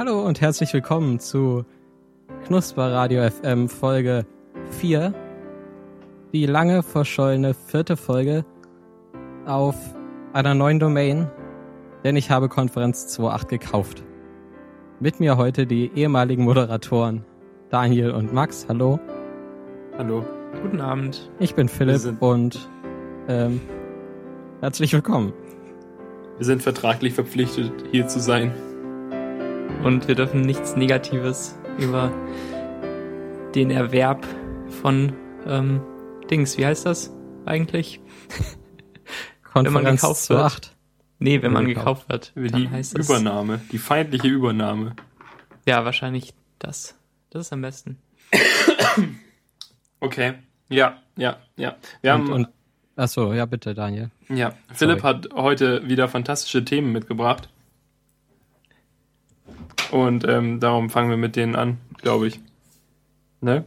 Hallo und herzlich willkommen zu Knusper Radio FM Folge 4. Die lange verschollene vierte Folge auf einer neuen Domain, denn ich habe Konferenz 2.8 gekauft. Mit mir heute die ehemaligen Moderatoren Daniel und Max. Hallo. Hallo. Guten Abend. Ich bin Philipp und ähm, herzlich willkommen. Wir sind vertraglich verpflichtet, hier zu sein. Und wir dürfen nichts Negatives über den Erwerb von ähm, Dings, wie heißt das eigentlich? wenn man gekauft wird. 8. Nee, wenn man gekauft wird. Die heißt das Übernahme, die feindliche Übernahme. Ja, wahrscheinlich das. Das ist am besten. Okay. Ja, ja, ja. Wir und, haben. Und, achso, ja, bitte, Daniel. Ja, Philipp Sorry. hat heute wieder fantastische Themen mitgebracht. Und ähm, darum fangen wir mit denen an, glaube ich. Ne?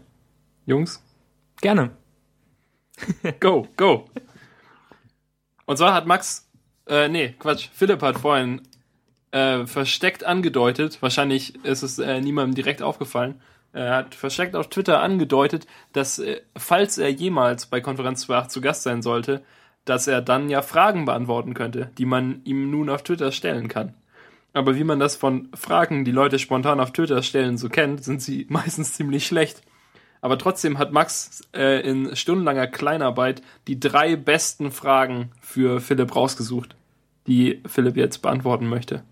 Jungs? Gerne. go, go. Und zwar hat Max, äh, nee, Quatsch, Philipp hat vorhin äh, versteckt angedeutet, wahrscheinlich ist es äh, niemandem direkt aufgefallen, er hat versteckt auf Twitter angedeutet, dass äh, falls er jemals bei Konferenz 2.8 zu Gast sein sollte, dass er dann ja Fragen beantworten könnte, die man ihm nun auf Twitter stellen kann. Aber wie man das von Fragen, die Leute spontan auf Twitter stellen, so kennt, sind sie meistens ziemlich schlecht. Aber trotzdem hat Max äh, in stundenlanger Kleinarbeit die drei besten Fragen für Philipp rausgesucht, die Philipp jetzt beantworten möchte.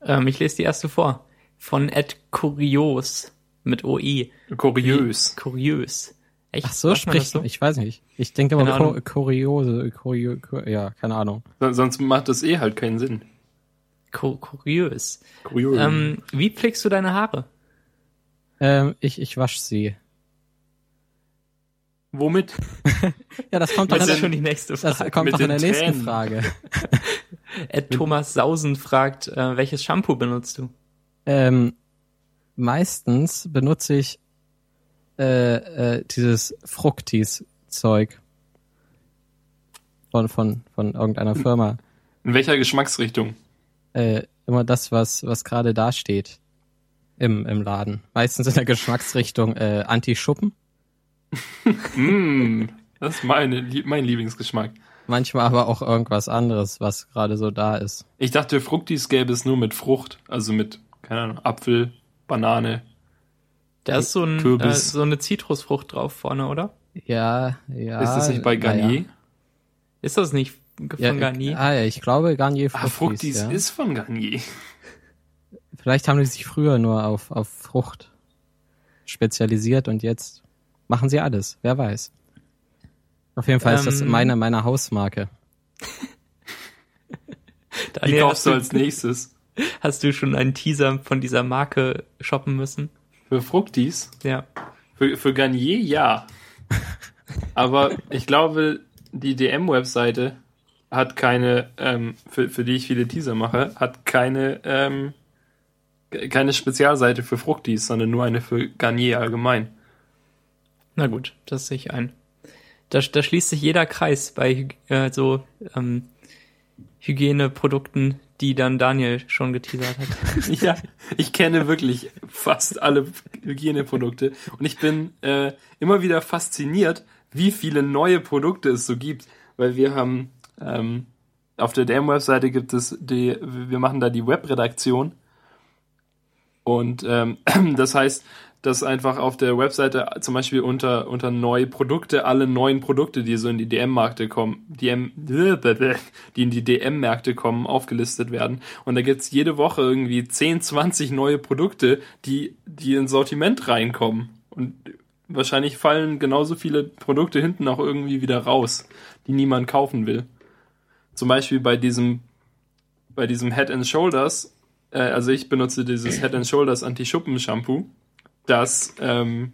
Ähm, ich lese die erste vor. Von Ed Kurios mit OE. Kuriös. Kuriös. Echt? Ach so, spricht, so? ich weiß nicht. Ich denke aber kuriose, kurio, ja, keine Ahnung. Sonst macht das eh halt keinen Sinn. Kuriös. Kuriös. Ähm, wie pflegst du deine Haare? Ähm, ich, ich wasche sie. Womit? ja, das kommt doch das ist schon die nächste Frage. Das kommt doch in der nächsten Tränen. Frage. Ed Thomas Sausen fragt, äh, welches Shampoo benutzt du? Ähm, meistens benutze ich äh, äh, dieses Fructis-Zeug von, von, von irgendeiner Firma. In welcher Geschmacksrichtung? Äh, immer das, was, was gerade da steht im, im Laden. Meistens in der Geschmacksrichtung äh, Anti-Schuppen. mm, das ist meine, mein Lieblingsgeschmack. Manchmal aber auch irgendwas anderes, was gerade so da ist. Ich dachte, Fructis gäbe es nur mit Frucht, also mit, keine Ahnung, Apfel, Banane. Da ist so, ein, äh, so eine Zitrusfrucht drauf vorne, oder? Ja, ja. Ist das nicht bei Garnier? Ja. Ist das nicht von ja, Garnier? Ah ja, ich glaube Garnier Fructis. Ah, Fructis ja. ist von Garnier. Vielleicht haben die sich früher nur auf, auf Frucht spezialisiert und jetzt machen sie alles. Wer weiß. Auf jeden Fall ähm, ist das ähm. meine, meine Hausmarke. Die kaufst du als nächstes. Hast du schon einen Teaser von dieser Marke shoppen müssen? Für Fructis? Ja. Für, für Garnier ja. Aber ich glaube, die DM-Webseite hat keine, ähm, für, für die ich viele Teaser mache, hat keine, ähm, keine Spezialseite für Fructis, sondern nur eine für Garnier allgemein. Na gut, das sehe ich ein. Da, da schließt sich jeder Kreis bei äh, so ähm, Hygieneprodukten, die dann Daniel schon geteasert hat. ja, ich kenne wirklich fast alle Hygieneprodukte und ich bin äh, immer wieder fasziniert, wie viele neue Produkte es so gibt, weil wir haben ähm, auf der DM-Webseite gibt es die, wir machen da die Webredaktion und ähm, das heißt, dass einfach auf der Webseite zum Beispiel unter, unter neue Produkte alle neuen Produkte, die so in die DM-Märkte kommen, DM, die in die DM-Märkte kommen, aufgelistet werden. Und da gibt's jede Woche irgendwie 10, 20 neue Produkte, die, die ins Sortiment reinkommen. Und wahrscheinlich fallen genauso viele Produkte hinten auch irgendwie wieder raus, die niemand kaufen will. Zum Beispiel bei diesem, bei diesem Head and Shoulders, äh, also ich benutze dieses Head and Shoulders Anti-Schuppen-Shampoo dass, ähm,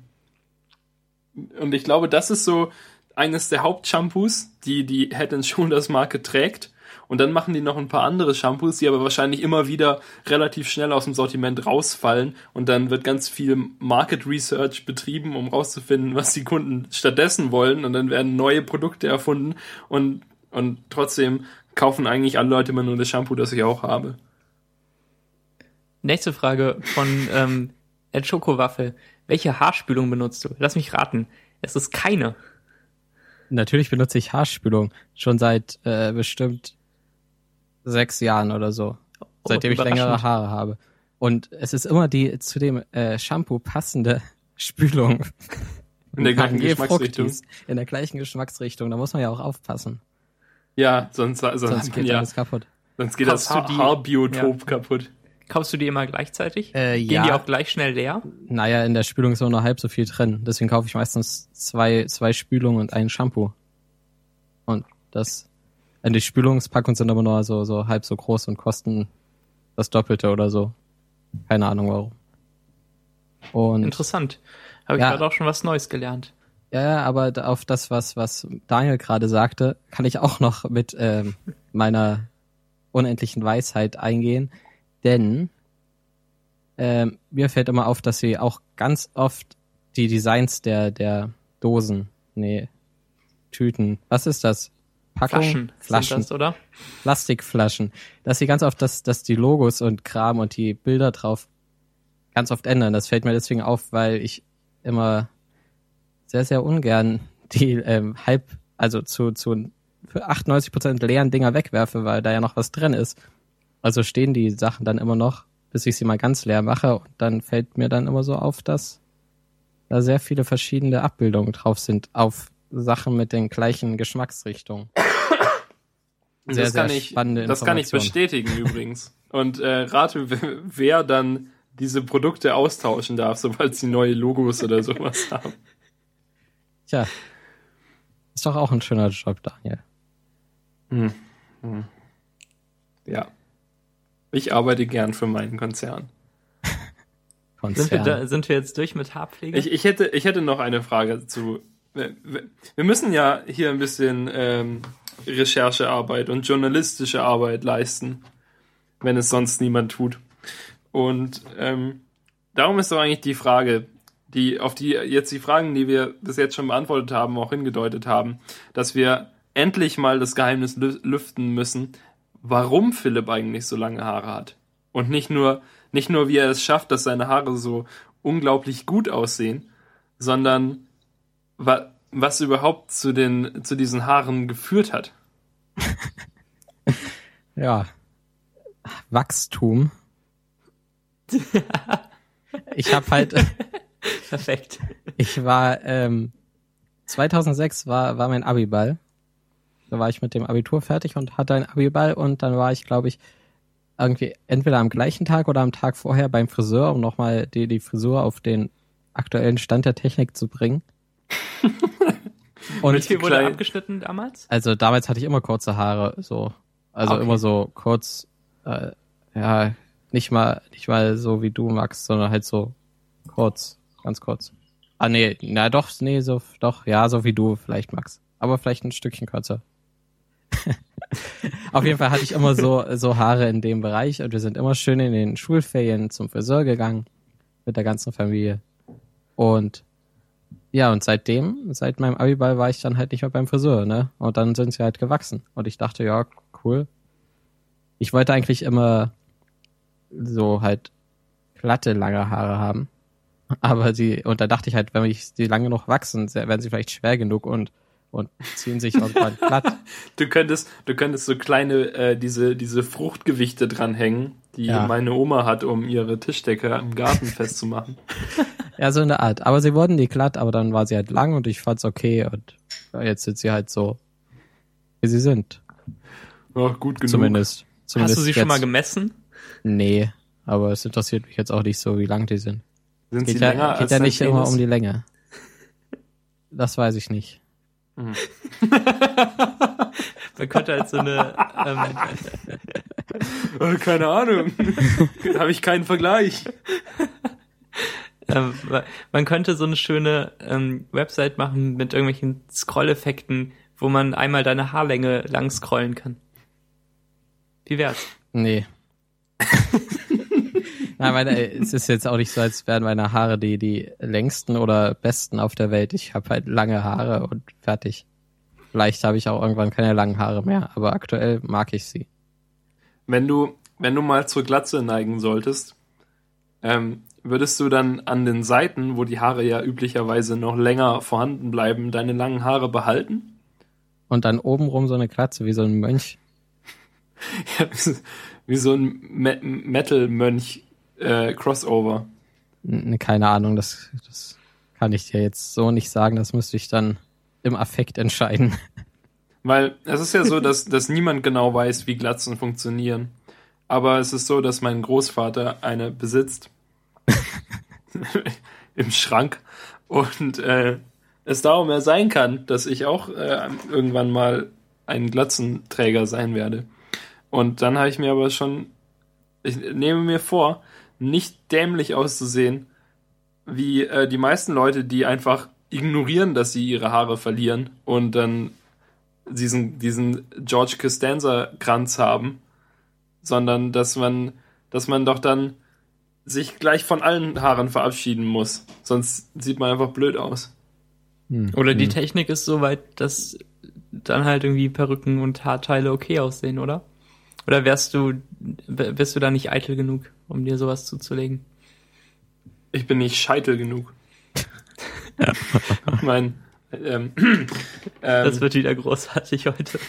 und ich glaube, das ist so eines der Hauptshampoos, die die Head Shoulders Marke trägt. Und dann machen die noch ein paar andere Shampoos, die aber wahrscheinlich immer wieder relativ schnell aus dem Sortiment rausfallen. Und dann wird ganz viel Market Research betrieben, um rauszufinden, was die Kunden stattdessen wollen. Und dann werden neue Produkte erfunden. Und, und trotzdem kaufen eigentlich alle Leute immer nur das Shampoo, das ich auch habe. Nächste Frage von ähm, Ed Schokowaffel. Welche Haarspülung benutzt du? Lass mich raten. Es ist keine. Natürlich benutze ich Haarspülung schon seit äh, bestimmt sechs Jahren oder so. Oh, seitdem ich längere. Haare habe. Und es ist immer die zu dem äh, Shampoo passende Spülung. In der gleichen Geschmacksrichtung. In der gleichen Geschmacksrichtung. Da muss man ja auch aufpassen. Ja, sonst, sonst, Sonst geht ja, alles kaputt. sonst geht das Kaufst du ha die- Haarbiotop kaputt. Kaufst du die immer gleichzeitig? Äh, Gehen ja. die auch gleich schnell leer? Naja, in der Spülung ist nur noch halb so viel drin. Deswegen kaufe ich meistens zwei, zwei Spülungen und ein Shampoo. Und das, äh, die Spülungspackungen sind aber nur so, so halb so groß und kosten das Doppelte oder so. Keine Ahnung warum. Und Interessant. Habe ich Ja. gerade auch schon was Neues gelernt. Ja, ja, aber auf das, was, was Daniel gerade sagte, kann ich auch noch mit ähm, meiner unendlichen Weisheit eingehen. Denn ähm, mir fällt immer auf, dass sie auch ganz oft die Designs der, der Dosen, nee, Tüten, was ist das? Packung? Flaschen, Flaschen, das, oder? Plastikflaschen, dass sie ganz oft, dass, dass die Logos und Kram und die Bilder drauf ganz oft ändern. Das fällt mir deswegen auf, weil ich immer sehr, sehr ungern die ähm, halb, also zu, zu für 98 Prozent leeren Dinger wegwerfe, weil da ja noch was drin ist. Also stehen die Sachen dann immer noch, bis ich sie mal ganz leer mache und dann fällt mir dann immer so auf, dass da sehr viele verschiedene Abbildungen drauf sind auf Sachen mit den gleichen Geschmacksrichtungen. Sehr, das kann sehr ich, spannende das kann ich bestätigen übrigens. Und äh, rate, wer dann diese Produkte austauschen darf, sobald sie neue Logos oder sowas haben. Tja, ist doch auch ein schöner Job, Daniel. Ja. Ich arbeite gern für meinen Konzern. Sind wir, Konzern. da, sind wir jetzt durch mit Haarpflege? Ich, ich, hätte, ich hätte noch eine Frage zu. Wir wir müssen ja hier ein bisschen ähm, Recherchearbeit und journalistische Arbeit leisten, wenn es sonst niemand tut. Und ähm, darum ist doch eigentlich die Frage, die, auf die jetzt die Fragen, die wir bis jetzt schon beantwortet haben, auch hingedeutet haben, dass wir endlich mal das Geheimnis lü- lüften müssen, warum Philipp eigentlich so lange Haare hat. Und nicht nur, nicht nur, wie er es schafft, dass seine Haare so unglaublich gut aussehen, sondern wa was überhaupt zu den, zu diesen Haaren geführt hat. Ja. Wachstum. ich habe halt, Perfekt. ich war, ähm, 2006 war, war mein Abiball. Da war ich mit dem Abitur fertig und hatte ein Abiball und dann war ich, glaube ich, irgendwie entweder am gleichen Tag oder am Tag vorher beim Friseur, um nochmal die, die Frisur auf den aktuellen Stand der Technik zu bringen. und Wie viel wurde klein- abgeschnitten damals? Also damals hatte ich immer kurze Haare, so. Also Okay. immer so kurz, äh, ja, nicht mal, nicht mal so wie du, Max, sondern halt so kurz, ganz kurz. Ah, nee, na doch, nee, so, doch, ja, so wie du vielleicht, Max. Aber vielleicht ein Stückchen kürzer. Auf jeden Fall hatte ich immer so, so Haare in dem Bereich und wir sind immer schön in den Schulferien zum Friseur gegangen. Mit der ganzen Familie. Und ja, und seitdem, seit meinem Abiball war ich dann halt nicht mehr beim Friseur, ne? Und dann sind sie halt gewachsen. Und ich dachte, ja, cool. Ich wollte eigentlich immer so halt glatte, lange Haare haben. Aber sie, und da dachte ich halt, wenn ich die lange noch wachsen, se- werden sie vielleicht schwer genug und, und ziehen sich irgendwann glatt. Du könntest, du könntest so kleine, äh, diese, diese Fruchtgewichte dranhängen, die Ja. meine Oma hat, um ihre Tischdecke im Garten festzumachen. Ja, so in der Art. Aber sie wurden nie glatt, aber dann war sie halt lang und ich fand's okay und ja, jetzt sind sie halt so, wie sie sind. Oh, gut genug. Zumindest. zumindest Hast du sie jetzt. schon mal gemessen? Nee, aber es interessiert mich jetzt auch nicht so, wie lang die sind. Sind Geht sie länger ja, geht als ja nicht immer Penis? um die Länge. Das weiß ich nicht. Man könnte halt so eine, ähm, Äh, keine Ahnung. da habe ich keinen Vergleich. ähm, man könnte so eine schöne ähm, Website machen mit irgendwelchen Scroll-Effekten, wo man einmal deine Haarlänge lang scrollen kann. Wie wär's? Nee. Nein, meine, es ist jetzt auch nicht so, als wären meine Haare die, die längsten oder besten auf der Welt. Ich habe halt lange Haare und fertig. Vielleicht habe ich auch irgendwann keine langen Haare mehr, aber aktuell mag ich sie. Wenn du, wenn du mal zur Glatze neigen solltest, ähm, würdest du dann an den Seiten, wo die Haare ja üblicherweise noch länger vorhanden bleiben, deine langen Haare behalten? Und dann obenrum so eine Glatze wie so ein Mönch. Ja, wie so ein Me Metal-Mönch äh, Crossover. N- Keine Ahnung, das, das kann ich dir jetzt so nicht sagen. Das müsste ich dann im Affekt entscheiden. Weil es ist ja so, dass, dass niemand genau weiß, wie Glatzen funktionieren. Aber es ist so, dass mein Großvater eine besitzt. Im Schrank. Und äh, es darum ja sein kann, dass ich auch äh, irgendwann mal ein Glatzenträger sein werde. Und dann habe ich mir aber schon, ich nehme mir vor, nicht dämlich auszusehen, wie äh, die meisten Leute, die einfach ignorieren, dass sie ihre Haare verlieren und dann diesen, diesen George Costanza-Kranz haben, sondern dass man, dass man doch dann sich gleich von allen Haaren verabschieden muss. Sonst sieht man einfach blöd aus. Hm. Oder die Hm. Technik ist so weit, dass dann halt irgendwie Perücken und Haarteile okay aussehen, oder? Oder wärst du, bist du da nicht eitel genug, um dir sowas zuzulegen? Ich bin nicht scheitel genug. mein, ähm, Das ähm, wird wieder großartig heute.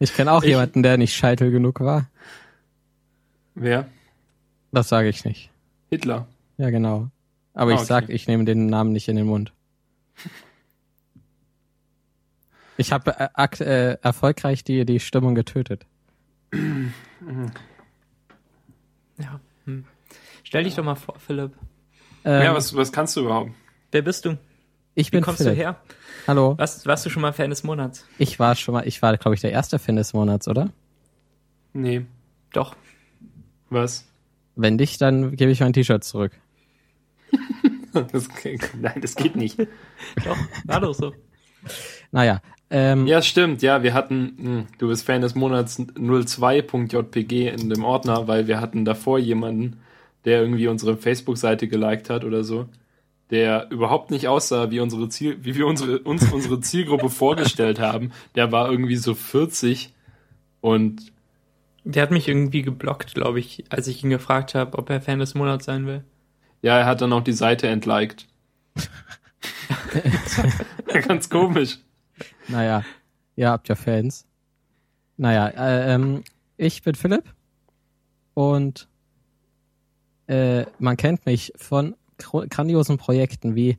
Ich kenne auch Ich- jemanden, der nicht scheitel genug war. wer? Das sage ich nicht. Hitler. Ja, genau. Aber Ah, ich okay. sag, ich nehme den Namen nicht in den Mund. Ich habe äh, äh, erfolgreich die, die Stimmung getötet. Ja. Hm. Stell dich doch mal vor, Philipp. Ähm, ja, was, was kannst du überhaupt? Wer bist du? ich Wie bin kommst Philipp. du her? Hallo. Warst, warst du schon mal Fan des Monats? Ich war schon mal, ich war, glaube ich, der erste Fan des Monats, oder? Nee. Doch. Was? Wenn nicht, dann gebe ich mein T-Shirt zurück. Das, nein, das geht nicht. Doch, war doch so. Naja, ähm, Ja, stimmt. Ja, wir hatten, mh, du bist Fan des Monats 02.jpg in dem Ordner, weil wir hatten davor jemanden, der irgendwie unsere Facebook-Seite geliked hat oder so, der überhaupt nicht aussah, wie unsere Ziel, wie wir unsere, uns unsere Zielgruppe vorgestellt haben. Der war irgendwie so 40 und Der hat mich irgendwie geblockt, glaube ich, als ich ihn gefragt habe, ob er Fan des Monats sein will. ja, er hat dann auch die Seite entliked. Ganz komisch. Naja, ihr habt ja Fans. Naja, äh, ähm, ich bin Philipp und äh, man kennt mich von grandiosen Projekten wie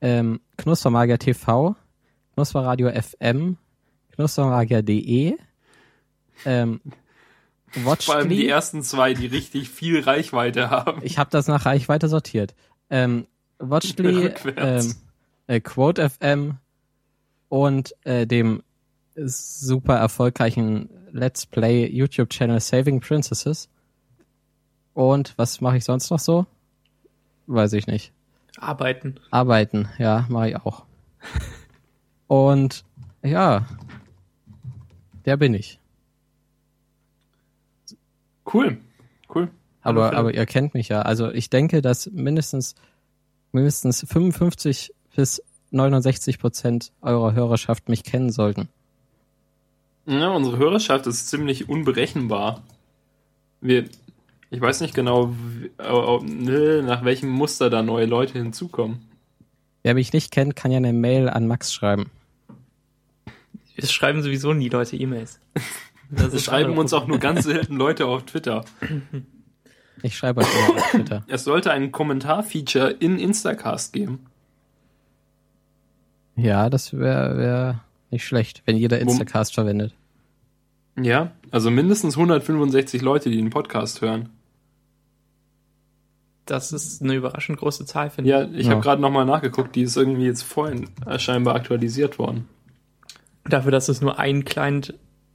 ähm, Knuspermagier TV, Knusperradio FM, Knuspermagier.de, ähm, Vor allem die ersten zwei, die richtig viel Reichweite haben. Ich habe das nach Reichweite sortiert. Ähm, Watchly, ähm, äh, Quote FM und äh, dem super erfolgreichen Let's Play YouTube-Channel Saving Princesses. Und was mache ich sonst noch so? Weiß ich nicht. Arbeiten. Arbeiten, ja, mache ich auch. Und ja, der bin ich. Cool. Cool. Aber, aber ihr kennt mich ja. Also ich denke, dass mindestens, mindestens 55 bis 69 Prozent eurer Hörerschaft mich kennen sollten. Ja, unsere Hörerschaft ist ziemlich unberechenbar. Wir, ich weiß nicht genau, ne, nach welchem Muster da neue Leute hinzukommen. Wer mich nicht kennt, kann ja eine Mail an Max schreiben. Es schreiben sowieso nie Leute E-Mails. Es ist schreiben uns auch nur ganz selten Leute auf Twitter. Ich schreibe euch immer auf Twitter. Es sollte ein Kommentar-Feature in Instacast geben. Ja, das wäre wär nicht schlecht, wenn jeder Instacast verwendet. Ja, also mindestens 165 Leute, die den Podcast hören. Das ist eine überraschend große Zahl, finde Ja, ich Ja. habe gerade nochmal nachgeguckt, die ist irgendwie jetzt vorhin scheinbar aktualisiert worden. ich. Dafür, dass es nur ein Client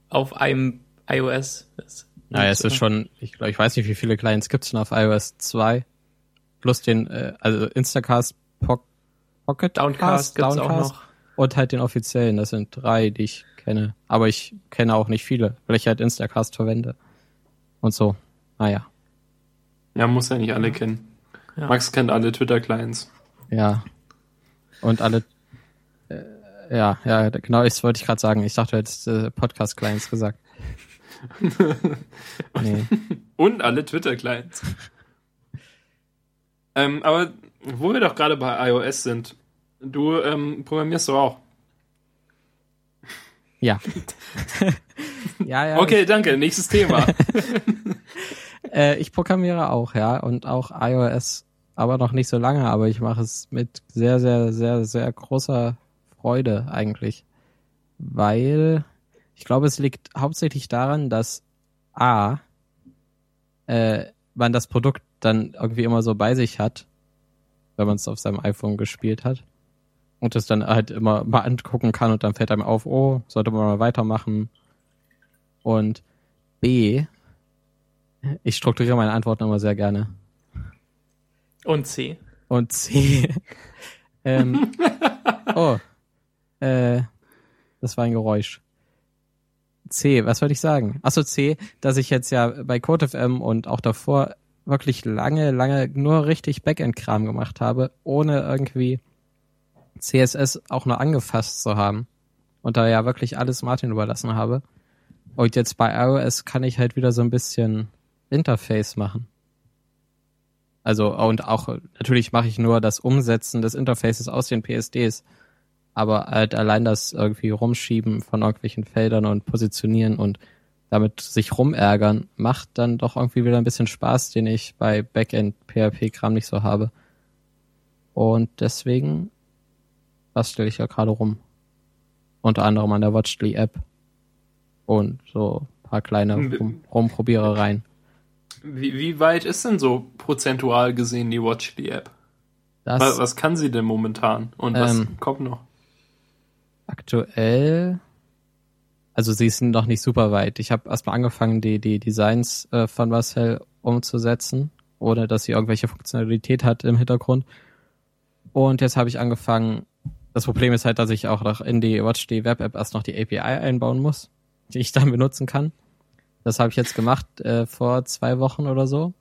auf einem iOS ist. Naja, es ist schon, ich glaube, ich weiß nicht, wie viele Clients gibt's denn auf iOS 2. Plus den, äh, also Instacast Po- Pocket Downcast gibt's auch Downcast noch. und halt den offiziellen. Das sind drei, die ich kenne. Aber ich kenne auch nicht viele, weil ich halt Instacast verwende. Und so. Naja, Ja, muss ja nicht alle kennen. Ja. Max kennt alle Twitter-Clients. ja. Und alle, äh, ja, ja, genau, das wollte ich gerade sagen. Ich dachte, du hättest äh, Podcast-Clients gesagt. Nee. Und alle Twitter-Clients. Ähm, aber wo wir doch gerade bei iOS sind, du ähm, programmierst doch auch. Ja. ja, ja. Okay, danke. Nächstes Thema. Äh, ich programmiere auch, ja, und auch iOS, aber noch nicht so lange, aber ich mache es mit sehr, sehr, sehr, sehr großer Freude eigentlich. Weil ich glaube, es liegt hauptsächlich daran, dass A, äh, man das Produkt dann irgendwie immer so bei sich hat, wenn man es auf seinem iPhone gespielt hat. Und es dann halt immer mal angucken kann und dann fällt einem auf, oh, sollte man mal weitermachen. Und B, ich strukturiere meine Antworten immer sehr gerne. Und C. Und C. ähm, oh. Äh, das war ein Geräusch. C, was wollte ich sagen? Achso, C, dass ich jetzt ja bei CodeFM und auch davor wirklich lange, lange nur richtig Backend-Kram gemacht habe, ohne irgendwie CSS auch nur angefasst zu haben. Und da ja wirklich alles Martin überlassen habe. Und jetzt bei iOS kann ich halt wieder so ein bisschen Interface machen. Also, und auch, natürlich mache ich nur das Umsetzen des Interfaces aus den PSDs. Aber halt allein das irgendwie Rumschieben von irgendwelchen Feldern und Positionieren und damit sich rumärgern, macht dann doch irgendwie wieder ein bisschen Spaß, den ich bei Backend PHP-Kram nicht so habe. Und deswegen bastel ich ja gerade rum. Unter anderem an der Watchly-App. Und so ein paar kleine rum Rumprobierereien. Wie, wie weit ist denn so prozentual gesehen die Watchly-App? Das Was, was kann sie denn momentan? Und was Ähm, kommt noch? aktuell, also sie ist noch nicht super weit. Ich habe erstmal angefangen, die, die Designs äh, von Marcel umzusetzen, ohne dass sie irgendwelche Funktionalität hat im Hintergrund. Und jetzt habe ich angefangen, das Problem ist halt, dass ich auch noch in die WatchD Web App erst noch die API einbauen muss, die ich dann benutzen kann. Das habe ich jetzt gemacht äh, vor zwei Wochen oder so.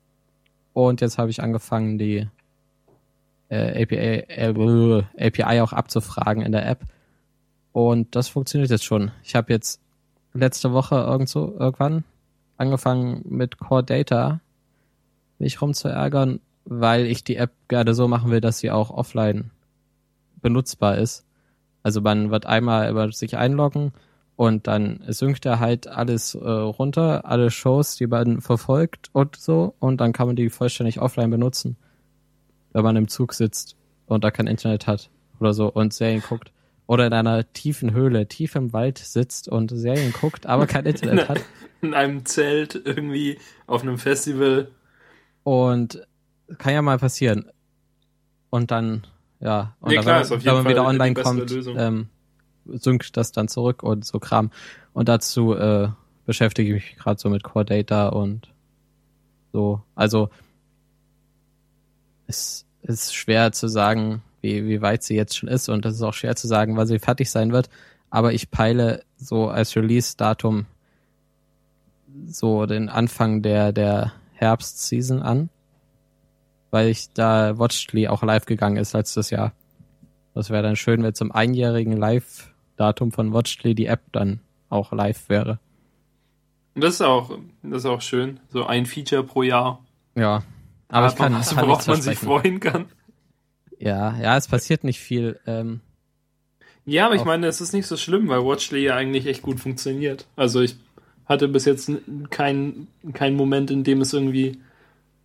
Und jetzt habe ich angefangen, die äh, API, äh, API auch abzufragen in der App. Und das funktioniert jetzt schon. Ich habe jetzt letzte Woche irgendso irgendwann angefangen mit Core Data mich rumzuärgern, weil ich die App gerne so machen will, dass sie auch offline benutzbar ist. Also man wird einmal über sich einloggen und dann synkt er halt alles äh, runter, alle Shows, die man verfolgt und so und dann kann man die vollständig offline benutzen, wenn man im Zug sitzt und da kein Internet hat oder so und Serien guckt oder in einer tiefen Höhle, tief im Wald sitzt und Serien guckt, aber kein Internet hat. In einem Zelt irgendwie auf einem Festival. Und kann ja mal passieren. Und dann, ja, und Nee, dann, klar, wenn, wenn man wieder Fall online kommt, ähm, synkt das dann zurück und so Kram. Und dazu äh, beschäftige ich mich gerade so mit Core Data und so. Also es ist schwer zu sagen, wie, wie weit sie jetzt schon ist und es ist auch schwer zu sagen, wann sie fertig sein wird. Aber ich peile so als Release-Datum so den Anfang der, der Herbst-Season an, weil ich da Watchly auch live gegangen ist letztes Jahr. Das wäre dann schön, wenn zum einjährigen Live-Datum von Watchly die App dann auch live wäre. Das ist auch, das ist auch schön. So ein Feature pro Jahr. Ja. Aber ich kann, was, kann worauf man sich freuen kann. Ja, ja, es passiert nicht viel. Ähm, Ja, aber ich meine, es ist nicht so schlimm, weil Watchly ja eigentlich echt gut funktioniert. Also ich hatte bis jetzt keinen keinen Moment, in dem es irgendwie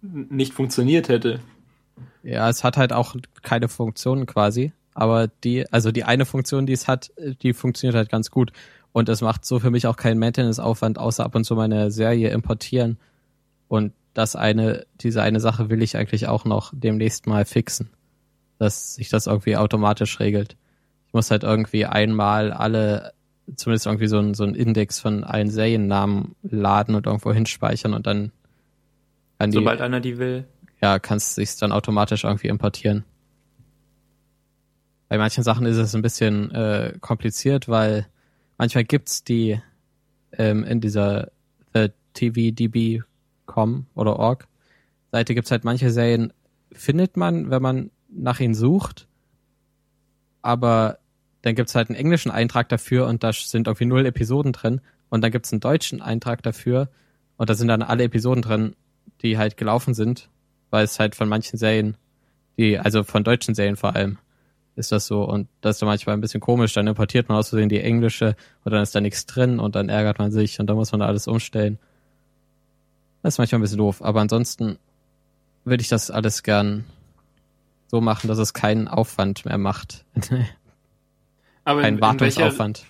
nicht funktioniert hätte. ja, es hat halt auch keine Funktionen quasi. Aber die, also die eine Funktion, die es hat, die funktioniert halt ganz gut. Und es macht so für mich auch keinen Maintenance-Aufwand, außer ab und zu meine Serie importieren. Und das eine, diese eine Sache will ich eigentlich auch noch demnächst mal fixen. Dass sich das irgendwie automatisch regelt. Ich muss halt irgendwie einmal alle, zumindest irgendwie so ein, so ein Index von allen Seriennamen laden und irgendwo hinspeichern und dann kann die, Sobald einer die will. ja, kannst du sich dann automatisch irgendwie importieren. Bei manchen Sachen ist es ein bisschen äh, kompliziert, weil manchmal gibt's die ähm, in dieser The TVDB.com oder org Seite gibt's halt manche Serien, findet man, wenn man nach ihnen sucht, aber dann gibt's halt einen englischen Eintrag dafür und da sind irgendwie null Episoden drin und dann gibt's einen deutschen Eintrag dafür und da sind dann alle Episoden drin, die halt gelaufen sind, weil es halt von manchen Serien Die, also von deutschen Serien vor allem ist das so. Und das ist dann manchmal ein bisschen komisch. Dann importiert man aus Versehen die englische und dann ist da nichts drin und dann ärgert man sich und dann muss man da alles umstellen. Das ist manchmal ein bisschen doof. Aber ansonsten würde ich das alles gern so machen, dass es keinen Aufwand mehr macht. Aber Kein in, in, welcher, Wartungsaufwand.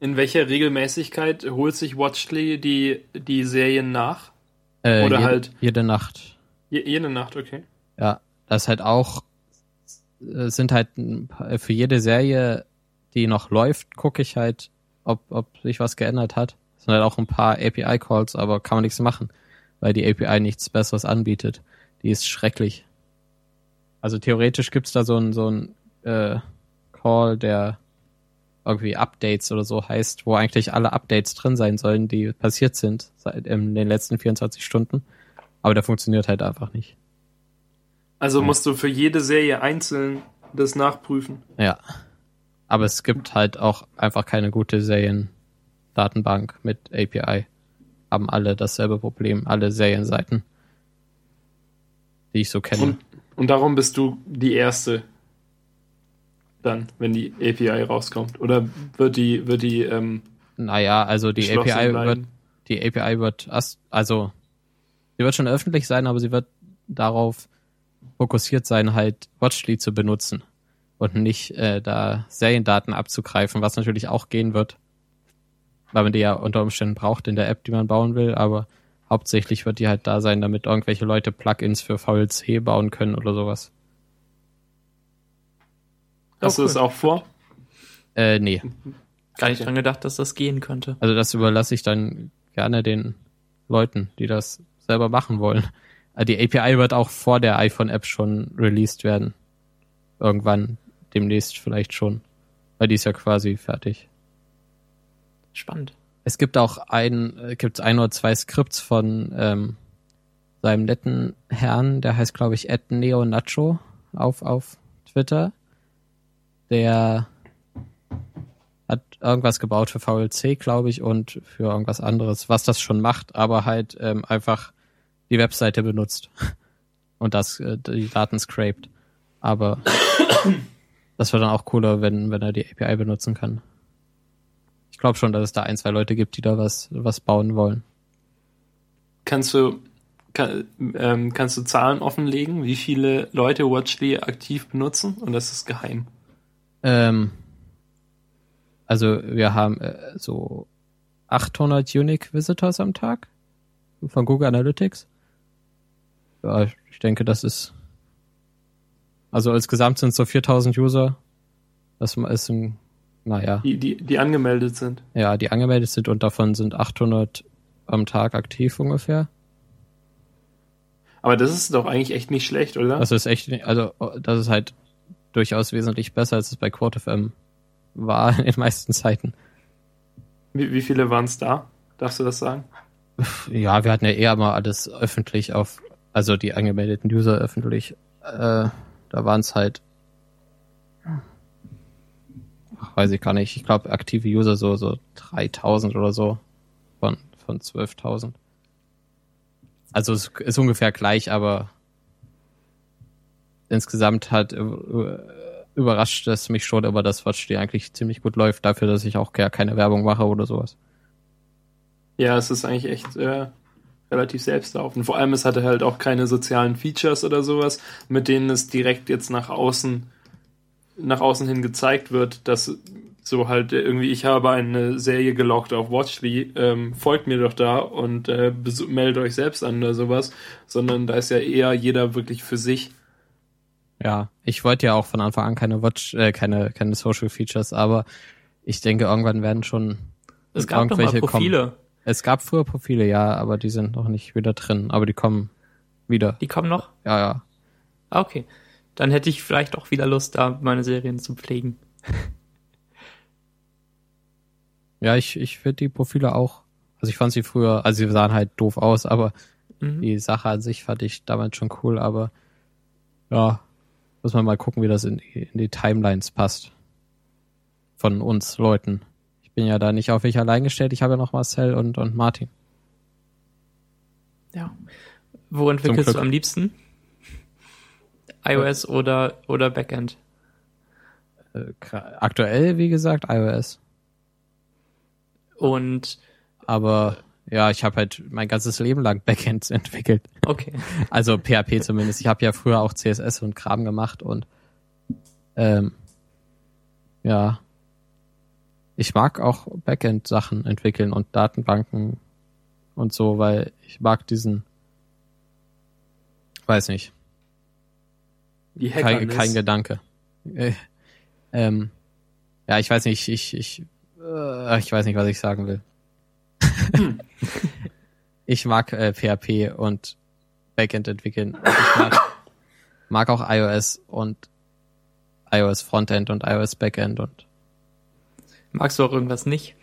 in welcher Regelmäßigkeit holt sich Watchley die, die Serien nach? Äh, Oder jede, halt- jede Nacht. Je, jede Nacht, okay. Ja, das ist halt auch, äh, sind halt für jede Serie, die noch läuft, gucke ich halt, ob, ob sich was geändert hat. Es sind halt auch ein paar API-Calls, aber kann man nichts machen, weil die API nichts Besseres anbietet. Die ist schrecklich. Also theoretisch gibt's da so ein, so ein äh, Call, der irgendwie Updates oder so heißt, wo eigentlich alle Updates drin sein sollen, die passiert sind seit in den letzten 24 Stunden. Aber der funktioniert halt einfach nicht. Also musst du für jede Serie einzeln das nachprüfen. Ja. Aber es gibt halt auch einfach keine gute Seriendatenbank mit API. Haben alle dasselbe Problem, alle Serienseiten, die ich so kenne. Und, und darum bist du die Erste dann, wenn die API rauskommt. Oder wird die, wird die ähm, naja, also die API wird, bleiben? die API wird, also sie wird schon öffentlich sein, aber sie wird darauf fokussiert sein, halt Watchly zu benutzen und nicht äh, da Seriendaten abzugreifen, was natürlich auch gehen wird, weil man die ja unter Umständen braucht in der App, die man bauen will, aber hauptsächlich wird die halt da sein, damit irgendwelche Leute Plugins für VLC bauen können oder sowas. Hast Oh, du das cool. auch vor? Äh, nee. Gar nicht dran gedacht, dass das gehen könnte. Also das überlasse ich dann gerne den Leuten, die das selber machen wollen. Äh, Die API wird auch vor der iPhone-App schon released werden. Irgendwann, demnächst vielleicht schon. Weil die ist ja quasi fertig. Spannend. Es gibt auch ein, äh, gibt ein oder zwei Skripts von ähm, seinem netten Herrn, der heißt, glaube ich, Ed Neo Nacho auf, auf Twitter. Der hat irgendwas gebaut für VLC, glaube ich, und für irgendwas anderes, was das schon macht, aber halt ähm, einfach die Webseite benutzt und das äh, die Daten scraped. Aber das wird dann auch cooler, wenn, wenn er die API benutzen kann. Ich glaube schon, dass es da ein, zwei Leute gibt, die da was, was bauen wollen. Kannst du, kann, ähm, kannst du Zahlen offenlegen, wie viele Leute Watchly aktiv benutzen? Und das ist geheim. Ähm, also wir haben äh, so 800 Unique Visitors am Tag von Google Analytics. Ja, ich denke, das ist also insgesamt sind es so 4000 User. Das ist ein, naja, Die, die, die angemeldet sind. ja, die angemeldet sind und davon sind 800 am Tag aktiv ungefähr. Aber das ist doch eigentlich echt nicht schlecht, oder? Das ist echt, also das ist halt durchaus wesentlich besser, als es bei QuoteFM war in den meisten Zeiten. Wie, wie viele waren es da? Darfst du das sagen? Ja, wir hatten ja eher mal alles öffentlich auf, also die angemeldeten User öffentlich. Äh, da waren es halt, ach, weiß ich gar nicht, ich glaube aktive User so, so 3000 oder so von, von 12.000. Also es ist ungefähr gleich, aber insgesamt hat äh, überrascht es mich schon immer, dass Watch die eigentlich ziemlich gut läuft, dafür, dass ich auch gar keine Werbung mache oder sowas. Ja, es ist eigentlich echt äh, relativ selbstlaufend. Vor allem, es hatte halt auch keine sozialen Features oder sowas, mit denen es direkt jetzt nach außen, nach außen hin gezeigt wird, dass so halt irgendwie, ich habe eine Serie gelockt auf Watchly, ähm, folgt mir doch da und äh, meldet euch selbst an oder sowas, sondern da ist ja eher jeder wirklich für sich. Ja, ich wollte ja auch von Anfang an keine Watch, äh, keine, keine Social Features, aber ich denke, irgendwann werden schon Es gab doch mal irgendwelche Profile. kommen. Es gab früher Profile, ja, aber die sind noch nicht wieder drin, aber die kommen wieder. Die kommen noch? Ja, ja. Ah, Okay. Dann hätte ich vielleicht auch wieder Lust, da meine Serien zu pflegen. Ja, ich, ich finde die Profile auch, also ich fand sie früher, also sie sahen halt doof aus, aber Mhm. die Sache an sich fand ich damals schon cool, aber ja, muss man mal gucken, wie das in die, in die Timelines passt. Von uns Leuten. Ich bin ja da nicht auf mich allein gestellt, ich habe ja noch Marcel und, und Martin. Ja. Wo entwickelst du am liebsten? iOS oder, oder Backend? Äh, aktuell, wie gesagt, iOS. Und aber ja, ich habe halt mein ganzes Leben lang Backends entwickelt. okay. Also PHP zumindest. Ich habe ja früher auch CSS und Kram gemacht und ähm, ja, ich mag auch Backend-Sachen entwickeln und Datenbanken und so, weil ich mag diesen, weiß nicht, Die kein, kein Gedanke. Äh, ähm, ja, ich weiß nicht, ich, ich, äh, ich weiß nicht, was ich sagen will. ich mag äh, PHP und Backend entwickeln. Ich mag, mag auch iOS und iOS Frontend und iOS Backend und Magst du auch irgendwas nicht?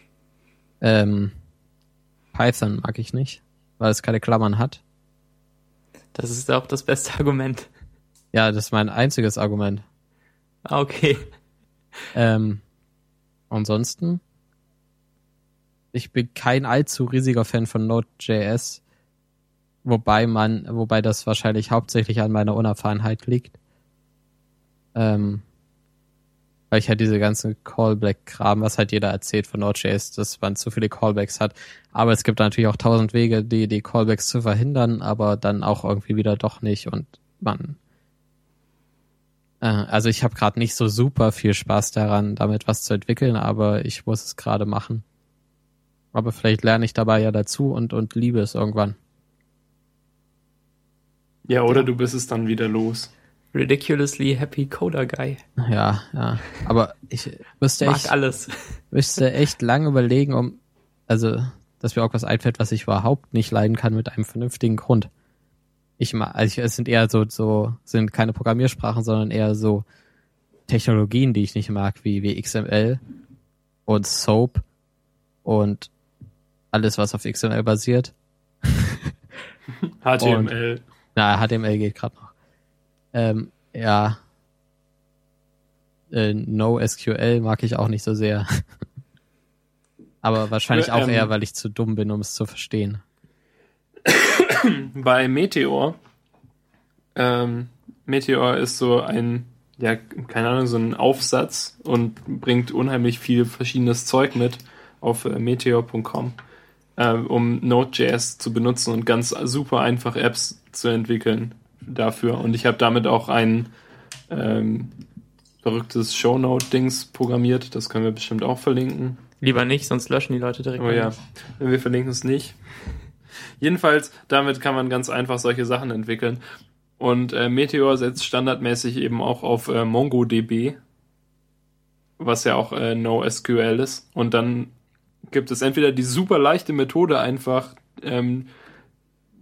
ähm, Python mag ich nicht, weil es keine Klammern hat. Das ist auch das beste Argument. Ja, das ist mein einziges Argument. Ah, okay. Ähm, ansonsten, ich bin kein allzu riesiger Fan von Node.js, wobei man, wobei das wahrscheinlich hauptsächlich an meiner Unerfahrenheit liegt. Ähm, weil ich halt diese ganzen Callback-Kram, was halt jeder erzählt von Node.js, dass man zu viele Callbacks hat. Aber es gibt natürlich auch tausend Wege, die, die Callbacks zu verhindern, aber dann auch irgendwie wieder doch nicht und man also ich habe gerade nicht so super viel Spaß daran, damit was zu entwickeln, aber ich muss es gerade machen. Aber vielleicht lerne ich dabei ja dazu und, und liebe es irgendwann. Ja, oder du bist es dann wieder los. Ridiculously Happy Coder Guy. Ja, ja. Aber ich müsste echt, alles. müsste echt lang überlegen, um, also, dass mir auch was einfällt, was ich überhaupt nicht leiden kann mit einem vernünftigen Grund. Ich ma- also ich, es sind eher so, so, sind keine Programmiersprachen, sondern eher so Technologien, die ich nicht mag, wie, wie XML und Soap und alles, was auf XML basiert. HTML. Na, HTML geht gerade noch. Ähm, ja. Äh, NoSQL mag ich auch nicht so sehr. Aber wahrscheinlich auch ähm, eher, weil ich zu dumm bin, um es zu verstehen. bei Meteor. Ähm, Meteor ist so ein, ja, keine Ahnung, so ein Aufsatz und bringt unheimlich viel verschiedenes Zeug mit auf äh, meteor.com, äh, um Node.js zu benutzen und ganz super einfach Apps zu entwickeln dafür. Und ich habe damit auch ein ähm, verrücktes Shownote-Dings programmiert. Das können wir bestimmt auch verlinken. Lieber nicht, sonst löschen die Leute direkt. Oh ja, wir verlinken es nicht. Jedenfalls, damit kann man ganz einfach solche Sachen entwickeln. Und äh, Meteor setzt standardmäßig eben auch auf äh, MongoDB, was ja auch äh, NoSQL ist. Und dann gibt es entweder die super leichte Methode, einfach ähm,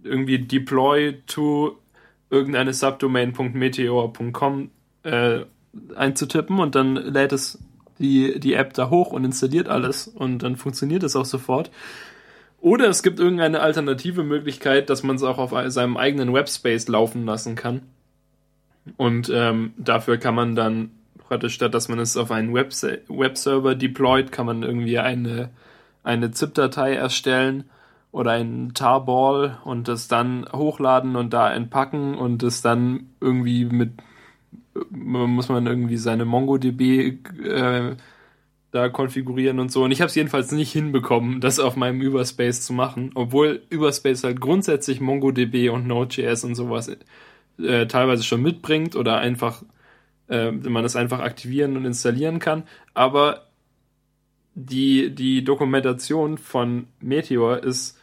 irgendwie deploy to irgendeine subdomain.meteor.com äh, einzutippen und dann lädt es die, die App da hoch und installiert alles und dann funktioniert es auch sofort. Oder es gibt irgendeine alternative Möglichkeit, dass man es auch auf seinem eigenen Webspace laufen lassen kann. Und ähm, dafür kann man dann praktisch, statt dass man es auf einen Webs Webserver deployt, kann man irgendwie eine, eine ZIP-Datei erstellen oder einen Tarball und das dann hochladen und da entpacken und es dann irgendwie mit muss man irgendwie seine MongoDB äh, da konfigurieren und so. Und ich habe es jedenfalls nicht hinbekommen, das auf meinem Überspace zu machen, obwohl Überspace halt grundsätzlich MongoDB und Node.js und sowas äh, teilweise schon mitbringt oder einfach äh, man es einfach aktivieren und installieren kann. Aber die, die Dokumentation von Meteor ist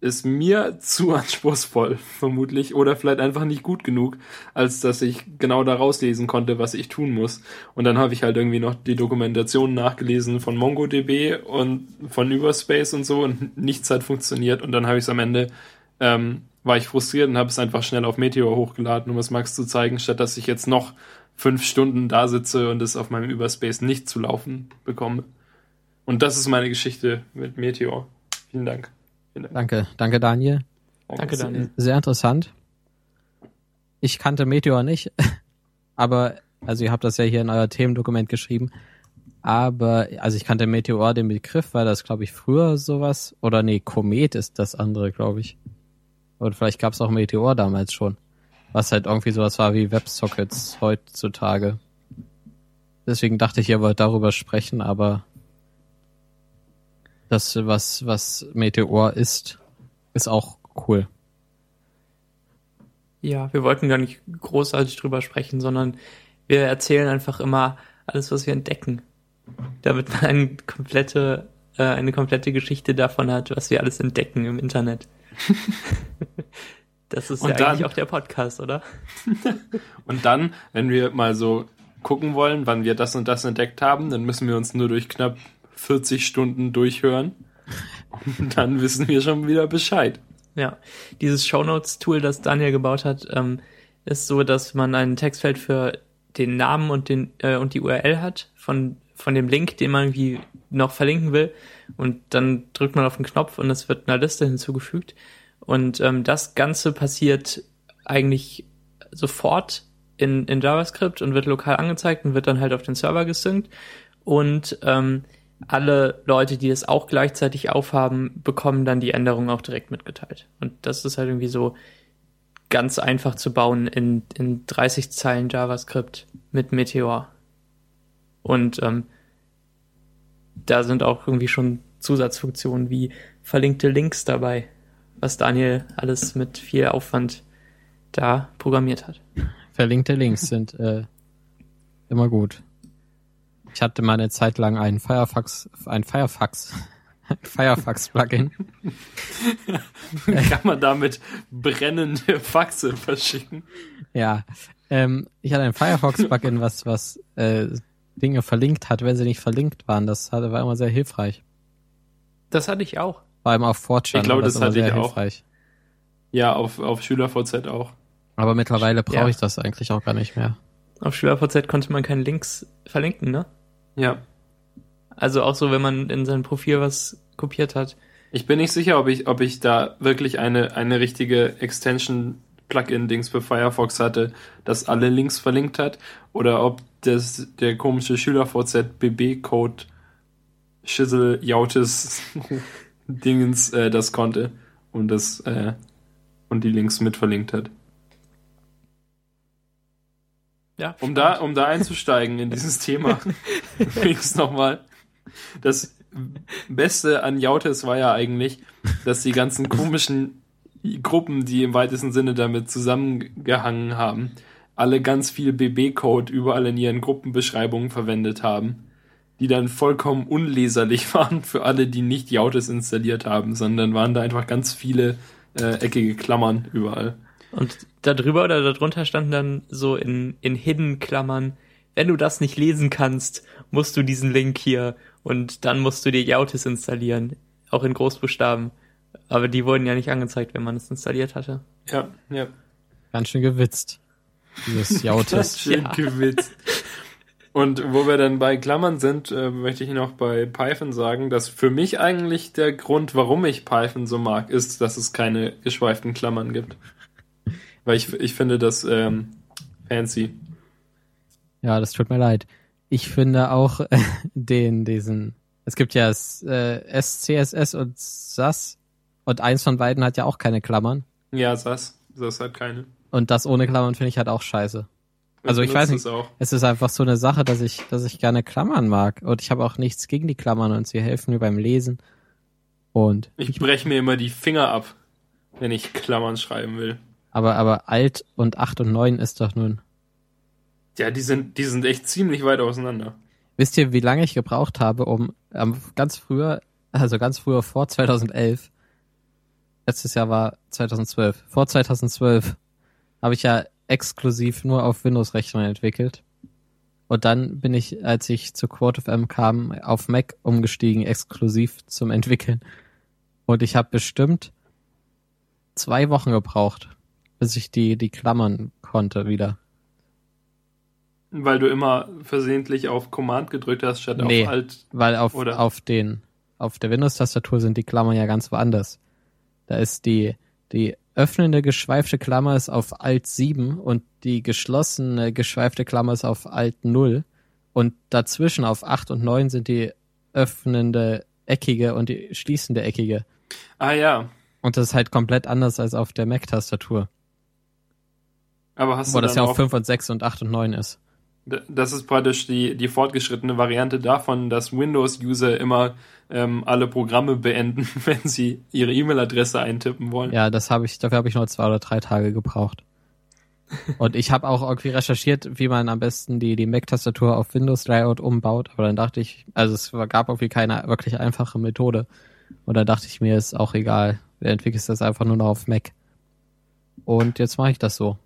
ist mir zu anspruchsvoll, vermutlich, oder vielleicht einfach nicht gut genug, als dass ich genau da rauslesen konnte, was ich tun muss. Und dann habe ich halt irgendwie noch die Dokumentation nachgelesen von MongoDB und von Überspace und so und nichts hat funktioniert. Und dann habe ich es am Ende, ähm, war ich frustriert und habe es einfach schnell auf Meteor hochgeladen, um es Max zu zeigen, statt dass ich jetzt noch fünf Stunden da sitze und es auf meinem Überspace nicht zu laufen bekomme. Und das ist meine Geschichte mit Meteor. Vielen Dank. Danke, danke Daniel. Danke, Daniel. Sehr interessant. Ich kannte Meteor nicht, aber, also ihr habt das ja hier in euer Themendokument geschrieben, aber, also ich kannte Meteor den Begriff, weil das, glaube ich, früher sowas, oder nee, Komet ist das andere, glaube ich. Oder vielleicht gab es auch Meteor damals schon. Was halt irgendwie sowas war wie Websockets heutzutage. Deswegen dachte ich, ihr wollt darüber sprechen, aber das, was, was Meteor ist, ist auch cool. Ja, wir wollten gar nicht großartig drüber sprechen, sondern wir erzählen einfach immer alles, was wir entdecken. Damit man eine komplette, äh, eine komplette Geschichte davon hat, was wir alles entdecken im Internet. das ist Und ja dann- eigentlich auch der Podcast, oder? Und dann, wenn wir mal so gucken wollen, wann wir das und das entdeckt haben, dann müssen wir uns nur durch knapp 40 Stunden durchhören. Und dann wissen wir schon wieder Bescheid. Ja, dieses Shownotes-Tool, das Daniel gebaut hat, ähm, ist so, dass man ein Textfeld für den Namen und den äh, und die URL hat von von dem Link, den man irgendwie noch verlinken will, und dann drückt man auf den Knopf und es wird einer Liste hinzugefügt. Und ähm, das Ganze passiert eigentlich sofort in, in JavaScript und wird lokal angezeigt und wird dann halt auf den Server gesynkt. Und ähm, alle Leute, die es auch gleichzeitig aufhaben, bekommen dann die Änderungen auch direkt mitgeteilt. Und das ist halt irgendwie so ganz einfach zu bauen in, in 30 Zeilen JavaScript mit Meteor. Und ähm, da sind auch irgendwie schon Zusatzfunktionen wie verlinkte Links dabei, was Daniel alles mit viel Aufwand da programmiert hat. Verlinkte Links sind äh, immer gut. Ich hatte mal eine Zeit lang einen Firefox, ein Firefox, ein Firefox-Plugin. Kann man damit brennende Faxe verschicken? Ja, ähm, ich hatte ein Firefox-Plugin, was was äh, Dinge verlinkt hat, wenn sie nicht verlinkt waren. Das hatte, war immer sehr hilfreich. Das hatte ich auch. Vor allem auf 4chan Ich glaube, das, das hatte sehr ich auch. hilfreich. Ja, auf, auf SchülerVZ auch. Aber mittlerweile brauche Ja. ich das eigentlich auch gar nicht mehr. Auf SchülerVZ konnte man keine Links verlinken, ne? Ja. Also auch so, wenn man in sein Profil was kopiert hat. Ich bin nicht sicher, ob ich, ob ich da wirklich eine, eine richtige Extension Plugin-Dings für Firefox hatte, das alle Links verlinkt hat, oder ob das der komische SchülerVZ BB-Code Schissel Jautes Dingens äh, das konnte und das äh, und die Links mit verlinkt hat. Ja. Um da, um da einzusteigen in dieses Thema, übrigens nochmal. Das Beste an Jautes war ja eigentlich, dass die ganzen komischen Gruppen, die im weitesten Sinne damit zusammengehangen haben, alle ganz viel BB-Code überall in ihren Gruppenbeschreibungen verwendet haben, die dann vollkommen unleserlich waren für alle, die nicht Jautes installiert haben, sondern waren da einfach ganz viele äh, eckige Klammern überall. Und da drüber oder darunter standen dann so in, in Hidden-Klammern, wenn du das nicht lesen kannst, musst du diesen Link hier und dann musst du dir Yautis installieren. Auch in Großbuchstaben. Aber die wurden ja nicht angezeigt, wenn man es installiert hatte. Ja, ja. Ganz schön gewitzt. Dieses Jautes. Schön Ja. gewitzt. Und wo wir dann bei Klammern sind, äh, möchte ich noch bei Python sagen, dass für mich eigentlich der Grund, warum ich Python so mag, ist, dass es keine geschweiften Klammern gibt. Weil ich, ich finde das ähm, fancy. Ja, das tut mir leid. Ich finde auch äh, den, diesen, es gibt ja S- äh, SCSS und SAS und eins von beiden hat ja auch keine Klammern. Ja, das, das hat keine. Und das ohne Klammern finde ich halt auch scheiße. Also ich weiß benutze nicht, es auch. es ist einfach so eine Sache, dass ich, dass ich gerne Klammern mag. Und ich habe auch nichts gegen die Klammern und sie helfen mir beim Lesen. Und Ich breche mir immer die Finger ab, wenn ich Klammern schreiben will. Aber, aber alt und 8 und 9 ist doch nun. Ja, die sind, die sind echt ziemlich weit auseinander. Wisst ihr, wie lange ich gebraucht habe, um ähm, ganz früher, also ganz früher vor 2011, letztes Jahr war 2012, vor 2012 habe ich ja exklusiv nur auf Windows-Rechnern entwickelt. Und dann bin ich, als ich zu QuoteFM kam, auf Mac umgestiegen, exklusiv zum Entwickeln. Und ich habe bestimmt zwei Wochen gebraucht, bis ich die, die Klammern konnte wieder. Weil du immer versehentlich auf Command gedrückt hast, statt Nee. auf Alt. Weil auf, Oder? auf den, auf der Windows-Tastatur sind die Klammern ja ganz woanders. Da ist die, die öffnende geschweifte Klammer ist auf Alt 7 und die geschlossene geschweifte Klammer ist auf Alt 0 und dazwischen auf 8 und 9 sind die öffnende eckige und die schließende eckige. Ah ja, Und das ist halt komplett anders als auf der Mac-Tastatur. Aber hast Wo du das dann ja auch, auf 5 und 6 und 8 und 9 ist. Das ist praktisch die, die fortgeschrittene Variante davon, dass Windows-User immer ähm, alle Programme beenden, wenn sie ihre E-Mail-Adresse eintippen wollen. Ja, das habe ich, dafür habe ich nur zwei oder drei Tage gebraucht. Und ich habe auch irgendwie recherchiert, wie man am besten die, die Mac-Tastatur auf Windows-Layout umbaut. Aber dann dachte ich, also es gab irgendwie keine wirklich einfache Methode. Und da dachte ich mir, ist auch egal. Du entwickelst das einfach nur noch auf Mac. Und jetzt mache ich das so.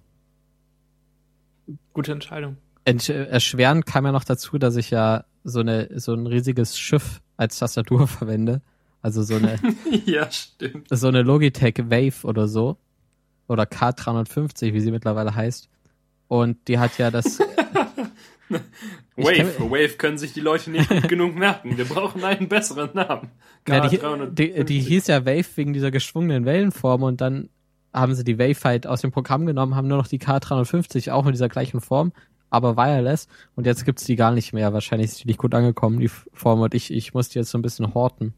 Gute Entscheidung. Ent erschwerend kam ja noch dazu, dass ich ja so eine so ein riesiges Schiff als Tastatur verwende. Also so eine ja, stimmt. so eine Logitech Wave oder so. Oder K350, wie sie mittlerweile heißt. Und die hat ja das. Ich Wave. kenn- Wave können sich die Leute nicht gut genug merken. Wir brauchen einen besseren Namen. ja, die, K350. die, die hieß ja Wave wegen dieser geschwungenen Wellenform und dann haben sie die Wave halt aus dem Programm genommen, haben nur noch die K350 auch in dieser gleichen Form, aber wireless. Und jetzt gibt's die gar nicht mehr. Wahrscheinlich ist die nicht gut angekommen, die Form. Und ich, ich muss die jetzt so ein bisschen horten.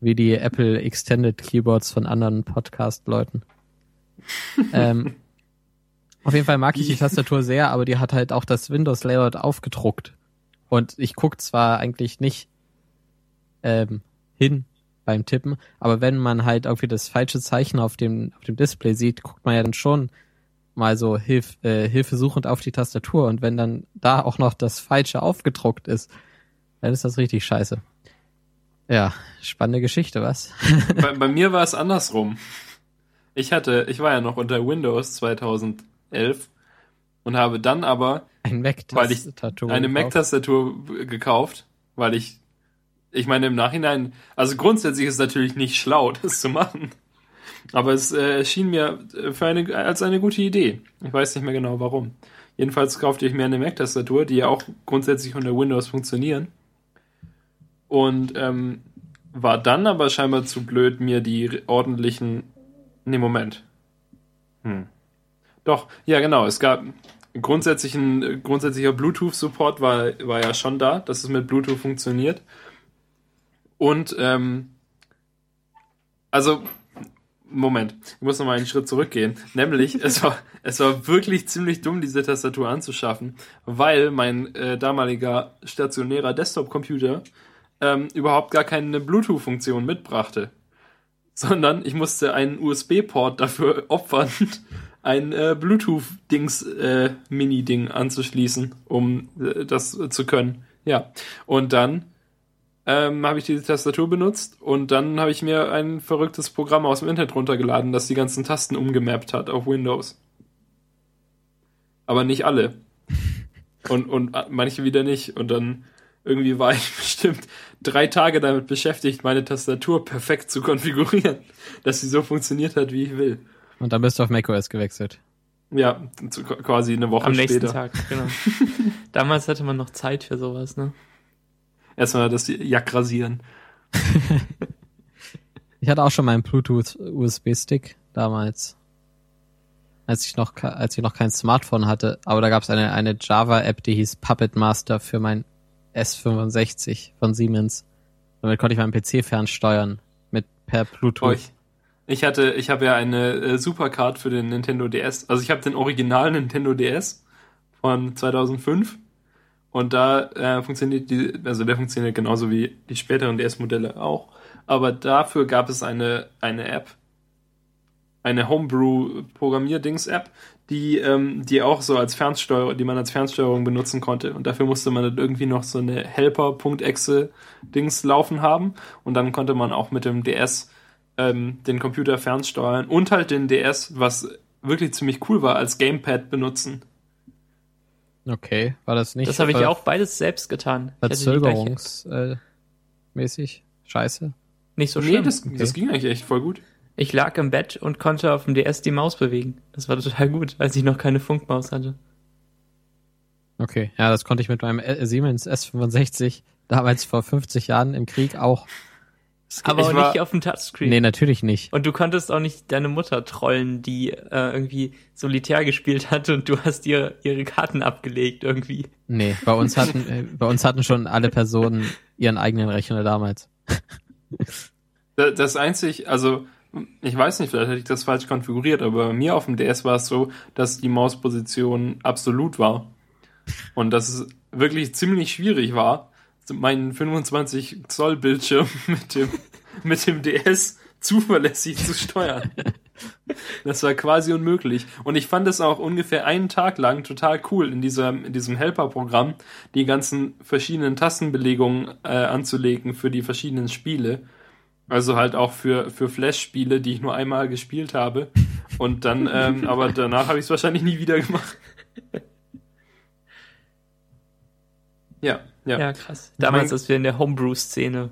Wie die Apple Extended Keyboards von anderen Podcast-Leuten. ähm, auf jeden Fall mag ich die Tastatur sehr, aber die hat halt auch das Windows-Layout aufgedruckt. Und ich guck zwar eigentlich nicht ähm, hin beim Tippen, aber wenn man halt irgendwie das falsche Zeichen auf dem, auf dem Display sieht, guckt man ja dann schon mal so Hilf, äh, hilfesuchend auf die Tastatur und wenn dann da auch noch das Falsche aufgedruckt ist, dann ist das richtig scheiße. Ja, spannende Geschichte, was? bei, bei mir war es andersrum. Ich hatte, ich war ja noch unter Windows 2011 und habe dann aber Ein Weil ich eine. Mac-Tastatur gekauft, weil ich, ich meine im Nachhinein, also grundsätzlich ist es natürlich nicht schlau, das zu machen. Aber es äh, mir äh, für eine, als eine gute Idee. Ich weiß nicht mehr genau warum. Jedenfalls kaufte ich mir eine Mac-Tastatur, die ja auch grundsätzlich unter Windows funktionieren. Und ähm, war dann aber scheinbar zu blöd, mir die ordentlichen. Nee, Moment. Hm. Doch, ja genau, es gab grundsätzlichen, grundsätzlicher Bluetooth-Support war, war ja schon da, dass es mit Bluetooth funktioniert. Und ähm, also Moment, ich muss noch mal einen Schritt zurückgehen. Nämlich, es war, es war wirklich ziemlich dumm, diese Tastatur anzuschaffen, weil mein äh, damaliger stationärer Desktop-Computer ähm, überhaupt gar keine Bluetooth-Funktion mitbrachte. Sondern ich musste einen USB-Port dafür opfern, ein äh, Bluetooth-Dings, äh, anzuschließen, um äh, das äh, zu können. Ja. Und dann ähm, habe ich diese Tastatur benutzt und dann habe ich mir ein verrücktes Programm aus dem Internet runtergeladen, das die ganzen Tasten umgemappt hat auf Windows. Aber nicht alle. Und, und äh, manche wieder nicht. Und dann irgendwie war ich bestimmt drei Tage damit beschäftigt, meine Tastatur perfekt zu konfigurieren, dass sie so funktioniert hat, wie ich will. Und dann bist du auf macOS gewechselt. Ja, zu, quasi eine Woche Am nächsten später. Tag, genau. Damals hatte man noch Zeit für sowas, ne? Erstmal das Jack rasieren. Ich hatte auch schon meinen Bluetooth USB-Stick damals. Als ich noch, als ich noch kein Smartphone hatte. Aber da gab es eine, eine Java-App, die hieß Puppet Master für mein S65 von Siemens. Damit konnte ich meinen PC fernsteuern. Mit per Bluetooth. Euch. Ich hatte, ich habe ja eine äh, Supercard für den Nintendo DS. Also ich habe den originalen Nintendo DS von 2005 und da äh, funktioniert die, also der funktioniert genauso wie die späteren DS-Modelle auch. Aber dafür gab es eine eine App, eine Homebrew-Programmier-Dings-App, die ähm, die auch so als Fernsteuerung, die man als Fernsteuerung benutzen konnte. Und dafür musste man dann irgendwie noch so eine Helper.exe-Dings laufen haben und dann konnte man auch mit dem DS ähm, den Computer fernsteuern und halt den DS, was wirklich ziemlich cool war, als Gamepad benutzen. Okay, war das nicht Das habe ich ver- auch beides selbst getan. Verzögerungsmäßig? Äh? Scheiße. Nicht so nee, schlimm. das, das ging eigentlich echt voll gut. Ich lag im Bett und konnte auf dem DS die Maus bewegen. Das war total gut, als ich noch keine Funkmaus hatte. Okay, ja, das konnte ich mit meinem Siemens S65 damals vor 50 Jahren im Krieg auch. Aber auch war- nicht auf dem Touchscreen. Nee, natürlich nicht. Und du konntest auch nicht deine Mutter trollen, die äh, irgendwie Solitär gespielt hat und du hast ihr ihre Karten abgelegt irgendwie. Nee, bei uns hatten, äh, bei uns hatten schon alle Personen ihren eigenen Rechner damals. Da- Das einzig, also ich weiß nicht, vielleicht hätte ich das falsch konfiguriert, aber bei mir auf dem DS war es so, dass die Mausposition absolut war. Und dass es wirklich ziemlich schwierig war, meinen 25 Zoll Bildschirm mit dem, mit dem DS zuverlässig zu steuern. Das war quasi unmöglich. Und ich fand es auch ungefähr einen Tag lang total cool, in, diesem in diesem Helper-Programm die ganzen verschiedenen Tastenbelegungen äh, anzulegen für die verschiedenen Spiele. Also halt auch für, für Flash-Spiele, die ich nur einmal gespielt habe. Und dann, ähm, aber danach habe ich es wahrscheinlich nie wieder gemacht. Ja, ja. Ja, krass. Damals, mein- als wir in der Homebrew-Szene.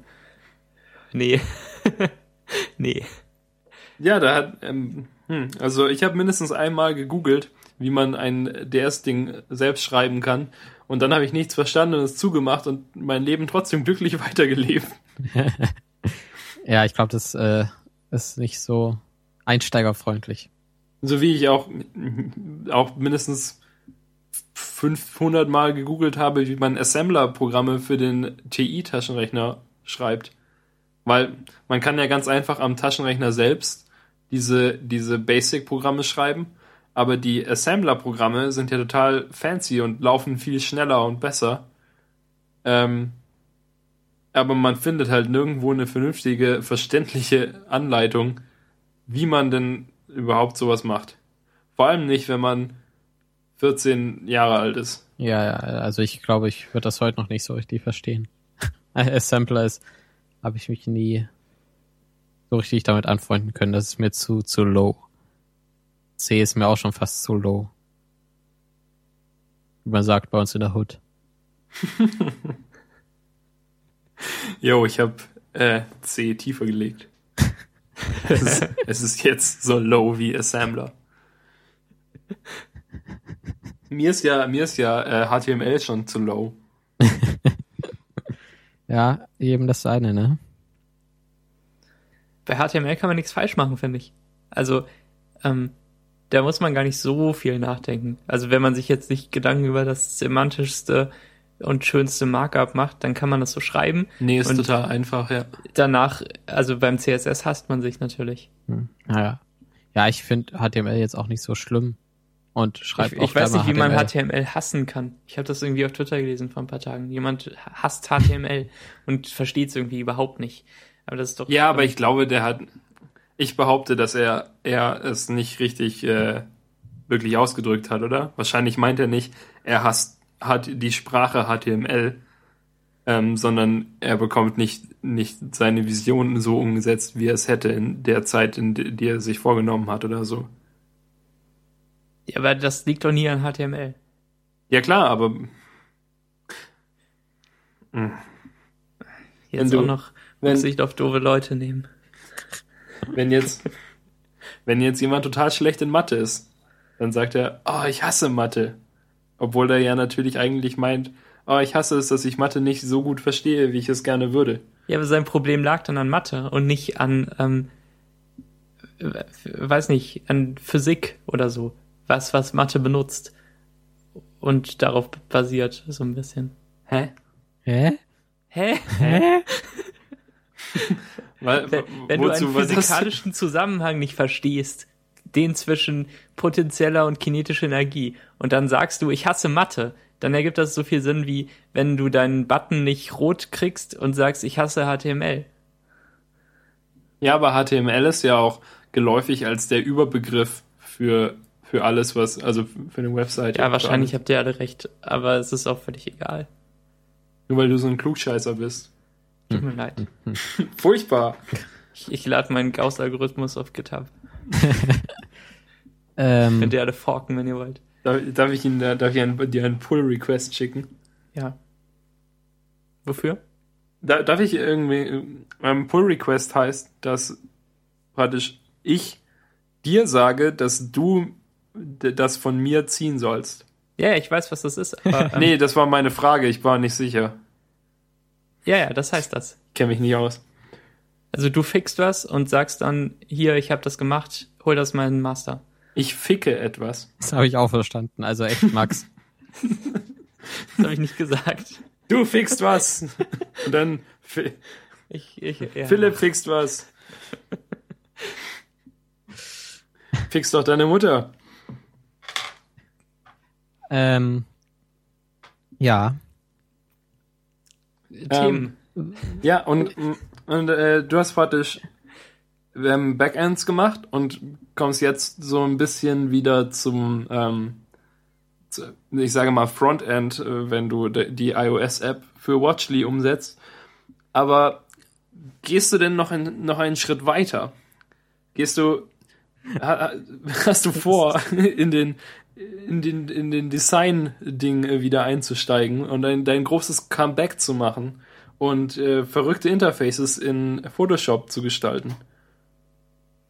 Nee. nee. Ja, da hat, ähm, hm, also ich habe mindestens einmal gegoogelt, wie man ein DS-Ding selbst schreiben kann. Und dann habe ich nichts verstanden und es zugemacht und mein Leben trotzdem glücklich weitergelebt. Ja, ich glaube, das äh, ist nicht so einsteigerfreundlich. So wie ich auch, auch mindestens 500 Mal gegoogelt habe, wie man Assembler-Programme für den TI-Taschenrechner schreibt. Weil man kann ja ganz einfach am Taschenrechner selbst diese, diese Basic-Programme schreiben, aber die Assembler-Programme sind ja total fancy und laufen viel schneller und besser. Ähm, aber man findet halt nirgendwo eine vernünftige, verständliche Anleitung, wie man denn überhaupt sowas macht. Vor allem nicht, wenn man 14 Jahre alt ist. Ja, ja, also ich glaube, ich würde das heute noch nicht so richtig verstehen. Assembler ist, habe ich mich nie so richtig damit anfreunden können. Das ist mir zu, zu low. C ist mir auch schon fast zu low. Wie man sagt bei uns in der Hood. Jo, ich habe äh, C tiefer gelegt. es, ist, es ist jetzt so low wie Assembler. Mir ist ja, mir ist ja äh, HTML schon zu low. Ja, eben das eine, ne? Bei HTML kann man nichts falsch machen, finde ich. Also, ähm, da muss man gar nicht so viel nachdenken. Also, wenn man sich jetzt nicht Gedanken über das semantischste und schönste Markup macht, dann kann man das so schreiben. Nee, ist Und- total einfach, ja. Danach, also beim CSS hasst man sich natürlich. Hm. Naja. Ja, ich finde HTML jetzt auch nicht so schlimm. Und Ich, schreibt ich auch weiß nicht, wie man HTML. Hassen kann. Ich habe das irgendwie auf Twitter gelesen vor ein paar Tagen. Jemand hasst HTML und versteht es irgendwie überhaupt nicht. Aber das ist doch. Ja, aber ich glaube, der hat. Ich behaupte, dass er, er es nicht richtig äh, wirklich ausgedrückt hat, oder? Wahrscheinlich meint er nicht, er hasst, hat die Sprache HTML, ähm, sondern er bekommt nicht, nicht seine Vision so umgesetzt, wie er es hätte in der Zeit, in die er sich vorgenommen hat oder so. Ja, aber das liegt doch nie an HTML. Ja klar, aber Jetzt du- auch noch wenn- Rücksicht auf doofe Leute nehmen. wenn jetzt, wenn jetzt jemand total schlecht in Mathe ist, dann sagt er, oh, ich hasse Mathe. Obwohl er ja natürlich eigentlich meint, oh, ich hasse es, dass ich Mathe nicht so gut verstehe, wie ich es gerne würde. Ja, aber sein Problem lag dann an Mathe und nicht an, ähm, äh, weiß nicht, an Physik oder so. Was, was Mathe benutzt. Und darauf basiert, so ein bisschen. Hä? Hä? Hä? Hä? Weil, Wenn, wenn du wozu, einen was das- physikalischen Zusammenhang nicht verstehst, den zwischen potenzieller und kinetischer Energie, und dann sagst du, ich hasse Mathe, dann ergibt das so viel Sinn wie, wenn du deinen Button nicht rot kriegst und sagst, ich hasse HTML. Ja, aber HTML ist ja auch geläufig als der Überbegriff für, für alles, was, also für eine Website. Ja, wahrscheinlich habt ihr alle recht, aber es ist auch völlig egal. Nur weil du so ein Klugscheißer bist. Tut mir leid. Furchtbar. Ich, ich lade meinen Gauss-Algorithmus auf GitHub. Ähm, Könnt ihr alle forken, wenn ihr wollt. Darf, darf ich, Ihnen, darf ich einen, dir einen Pull-Request schicken? Ja. Wofür? Da, darf ich irgendwie, ähm, Pull Request heißt, dass praktisch ich dir sage, dass du das von mir ziehen sollst. Ja, ich weiß, was das ist. Aber, ähm, Nee, das war meine Frage, ich war nicht sicher. Ja, ja, das heißt das. Ich kenne mich nicht aus. Also du fixst was und sagst dann, hier, ich habe das gemacht, hol das mal in den Master. Ich ficke etwas. das habe ich auch verstanden. Also echt, Max. Das habe ich nicht gesagt. Du fickst was. Und dann Fi- Ich, ich, ja. Philipp fickst was. Fix doch deine Mutter. Ähm, ja. Themen. Ja, und, und äh, du hast praktisch ähm, Backends gemacht und kommst jetzt so ein bisschen wieder zum, ähm, zu, ich sage mal Frontend, äh, wenn du die iOS-App für Watchly umsetzt. Aber gehst du denn noch, in, noch einen Schritt weiter? Gehst du, ha, hast du vor, in den, in den, in den Design-Ding äh, wieder einzusteigen und ein, dein großes Comeback zu machen und äh, verrückte Interfaces in Photoshop zu gestalten?